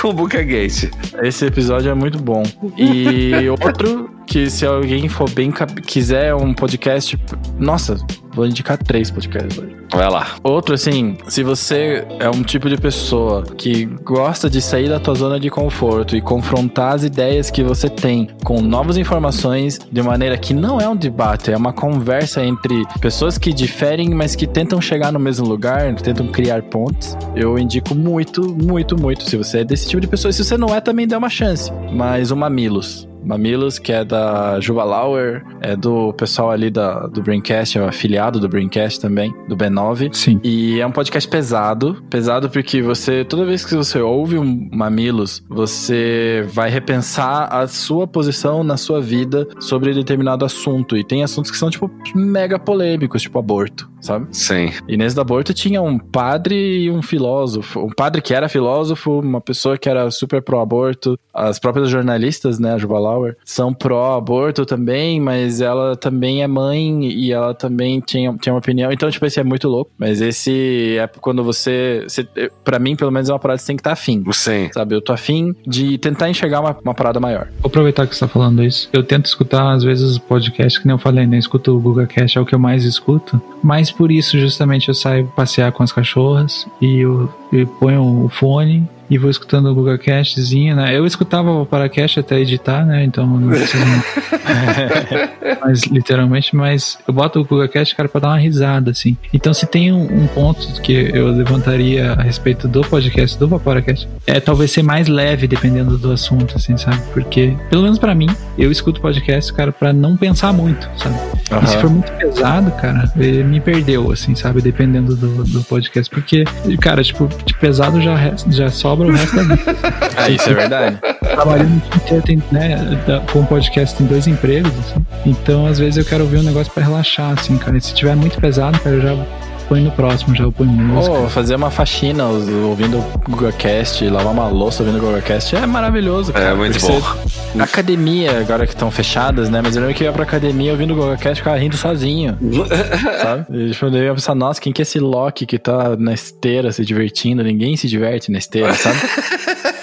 Speaker 3: Kumbuka [LAUGHS] Gate.
Speaker 2: Esse episódio é muito bom. E [LAUGHS] outro que se alguém for bem quiser um podcast, nossa, vou indicar três podcasts hoje.
Speaker 3: Vai lá.
Speaker 2: Outro assim, se você é um tipo de pessoa que gosta de sair da tua zona de conforto e confrontar as ideias que você tem com novas informações de maneira que não é um debate, é uma conversa entre pessoas que diferem, mas que tentam chegar no mesmo lugar, tentam criar pontes. Eu indico muito, muito, muito. Se você é desse tipo de pessoa, se você não é, também dá uma chance. Mas o Mamilos. Mamilos, que é da Juba Lauer, é do pessoal ali da, do Braincast, é o afiliado do Braincast também, do B9.
Speaker 4: Sim.
Speaker 2: E é um podcast pesado. Pesado porque você, toda vez que você ouve um Mamilos, você vai repensar a sua posição na sua vida sobre determinado assunto. E tem assuntos que são, tipo, mega polêmicos, tipo aborto, sabe?
Speaker 3: Sim.
Speaker 2: E nesse do aborto tinha um padre e um filósofo. Um padre que era filósofo, uma pessoa que era super pró-aborto, as próprias jornalistas, né, a Juba Lauer, Flower, são pró-aborto também, mas ela também é mãe e ela também tinha, tinha uma opinião. Então, tipo, esse é muito louco. Mas esse é quando você. você para mim, pelo menos, é uma parada que você tem que estar tá afim.
Speaker 3: Sim.
Speaker 2: Sabe? Eu tô afim de tentar enxergar uma, uma parada maior.
Speaker 4: Vou aproveitar que você tá falando isso. Eu tento escutar, às vezes, podcast, que nem eu falei, né? Eu escuto o Google Cast, é o que eu mais escuto. Mas por isso, justamente, eu saio passear com as cachorras e eu, eu ponho o fone e vou escutando o Google Castzinho, né? Eu escutava o Paracast até editar, né? Então não preciso [LAUGHS] mas literalmente, mas eu boto o Google Cast, cara, pra dar uma risada, assim. Então se tem um, um, ponto que eu levantaria a respeito do podcast, do Vaporacast, é talvez ser mais leve, dependendo do assunto, assim, sabe? Porque, pelo menos para mim, eu escuto podcast, cara, para não pensar muito, sabe? Uhum. E se for muito pesado, cara, me perdeu, assim, sabe? Dependendo do, do podcast. Porque, cara, tipo, de pesado já, já sobra sobra o resto da vida.
Speaker 2: Ah, isso é verdade.
Speaker 4: Trabalhando tem, né, com podcast tem dois empregos, assim. Então, às vezes, eu quero ouvir um negócio pra relaxar, assim, cara. E se tiver muito pesado, cara, eu já põe no próximo, já põe música.
Speaker 2: Oh, fazer uma faxina ouvindo o GugaCast, lavar uma louça ouvindo o GugaCast é maravilhoso. Cara,
Speaker 3: é muito bom.
Speaker 2: Você... Academia, agora que estão fechadas, né? Mas eu lembro que eu ia pra academia ouvindo o GugaCast e ficava rindo sozinho. [LAUGHS] sabe? E tipo, eu ia pensar, nossa, quem que é esse Loki que tá na esteira se divertindo? Ninguém se diverte na esteira, sabe? [LAUGHS]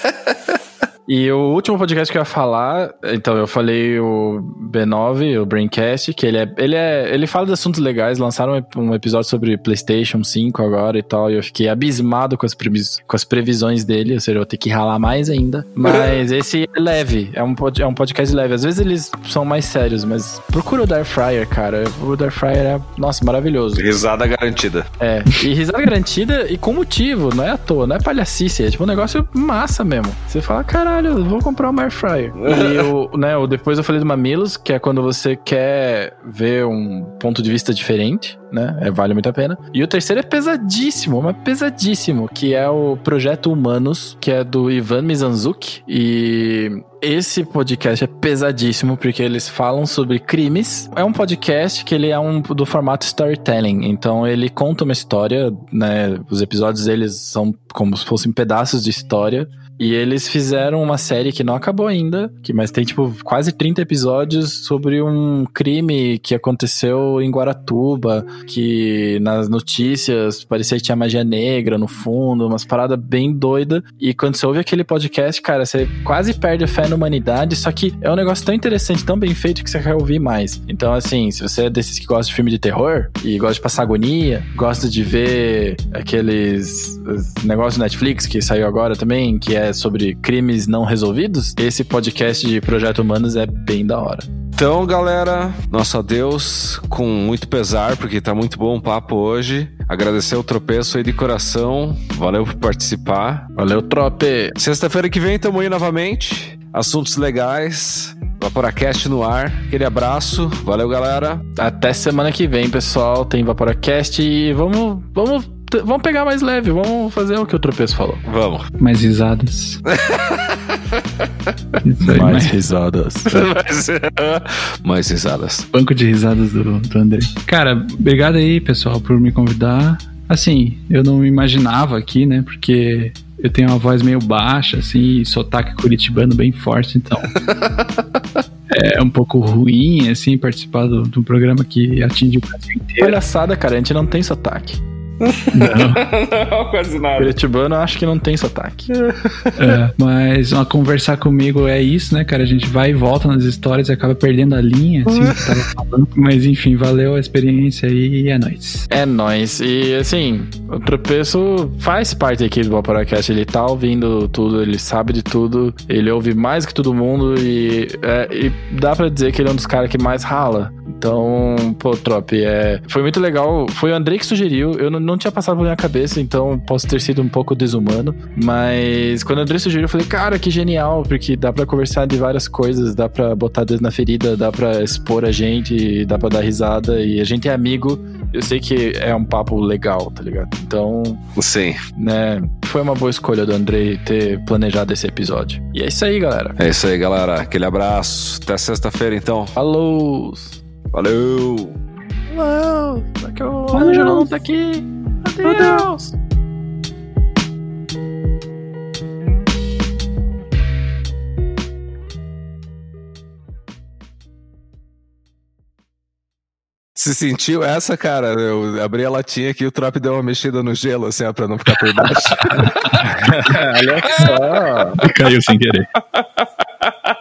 Speaker 2: E o último podcast que eu ia falar, então eu falei o B9, o Braincast, que ele é, ele é, ele fala de assuntos legais, lançaram um episódio sobre PlayStation 5 agora e tal, e eu fiquei abismado com as, com as previsões dele, ou seja, eu vou ter que ralar mais ainda. Mas [LAUGHS] esse é leve, é um, é um podcast leve. Às vezes eles são mais sérios, mas procura o Dark Fryer, cara. O Dark Fryer é, nossa, maravilhoso.
Speaker 3: Risada garantida.
Speaker 2: É, e risada garantida e com motivo, não é à toa, não é palhacice, é tipo um negócio massa mesmo. Você fala, caralho, caralho, vou comprar uma air fryer. [LAUGHS] e o, né, o, depois eu falei do Mamilos, que é quando você quer ver um ponto de vista diferente, né? É, vale muito a pena. E o terceiro é pesadíssimo, mas pesadíssimo, que é o Projeto Humanos, que é do Ivan Mizanzuki. E esse podcast é pesadíssimo porque eles falam sobre crimes. É um podcast que ele é um do formato storytelling. Então ele conta uma história, né? Os episódios deles são como se fossem pedaços de história e eles fizeram uma série que não acabou ainda, que mas tem tipo quase 30 episódios sobre um crime que aconteceu em Guaratuba, que nas notícias parecia que tinha magia negra no fundo, umas paradas bem doida. E quando você ouve aquele podcast, cara, você quase perde a fé na humanidade, só que é um negócio tão interessante, tão bem feito que você quer ouvir mais. Então, assim, se você é desses que gosta de filme de terror e gosta de passar agonia, gosta de ver aqueles negócios do Netflix que saiu agora também, que é sobre crimes não resolvidos, esse podcast de Projeto Humanos é bem da hora.
Speaker 3: Então, galera, nosso adeus com muito pesar, porque tá muito bom o papo hoje. Agradecer o tropeço aí de coração. Valeu por participar.
Speaker 2: Valeu, trope.
Speaker 3: Sexta-feira que vem tamo aí novamente. Assuntos legais. Vaporacast no ar. Aquele abraço. Valeu, galera.
Speaker 2: Até semana que vem, pessoal. Tem Vaporacast e vamos, vamos Vamos pegar mais leve, vamos fazer o que o tropeço falou.
Speaker 3: Vamos.
Speaker 4: Mais risadas. [LAUGHS]
Speaker 2: Aí, mais né? risadas. [LAUGHS]
Speaker 3: mais, mais risadas.
Speaker 4: Banco de risadas do, do André. Cara, obrigado aí, pessoal, por me convidar. Assim, eu não imaginava aqui, né? Porque eu tenho uma voz meio baixa, assim, e sotaque curitibano bem forte, então. [LAUGHS] é um pouco ruim, assim, participar do, de um programa que atinge o Brasil inteiro.
Speaker 2: Palhaçada, cara, a gente não tem sotaque.
Speaker 3: Não. [LAUGHS] não, quase nada.
Speaker 2: Curitibano acho que não tem sotaque.
Speaker 4: É, mas uma conversar comigo é isso, né, cara? A gente vai e volta nas histórias e acaba perdendo a linha, assim, que tava falando. Mas enfim, valeu a experiência aí e é nóis.
Speaker 2: É nóis. E assim, o tropeço faz parte aqui do Vaporacast. Ele tá ouvindo tudo, ele sabe de tudo, ele ouve mais que todo mundo e, é, e dá para dizer que ele é um dos caras que mais rala. Então, pô, Trop, é, foi muito legal. Foi o Andrei que sugeriu. Eu não, não tinha passado pela minha cabeça, então posso ter sido um pouco desumano. Mas quando o André sugeriu, eu falei, cara, que genial, porque dá para conversar de várias coisas, dá para botar dedo na ferida, dá para expor a gente, dá para dar risada. E a gente é amigo. Eu sei que é um papo legal, tá ligado? Então.
Speaker 3: Sim.
Speaker 2: Né? Foi uma boa escolha do Andrei ter planejado esse episódio. E é isso aí, galera.
Speaker 3: É isso aí, galera. Aquele abraço. Até sexta-feira, então.
Speaker 2: Falou!
Speaker 3: Valeu!
Speaker 2: Valeu! Daqui o Ângelo não tá aqui! Adeus. Adeus.
Speaker 3: Se sentiu essa, cara? Eu abri a latinha aqui e o Trop deu uma mexida no gelo, assim, ó, pra não ficar por baixo. [LAUGHS]
Speaker 2: Olha só!
Speaker 4: Caiu sem querer. [LAUGHS]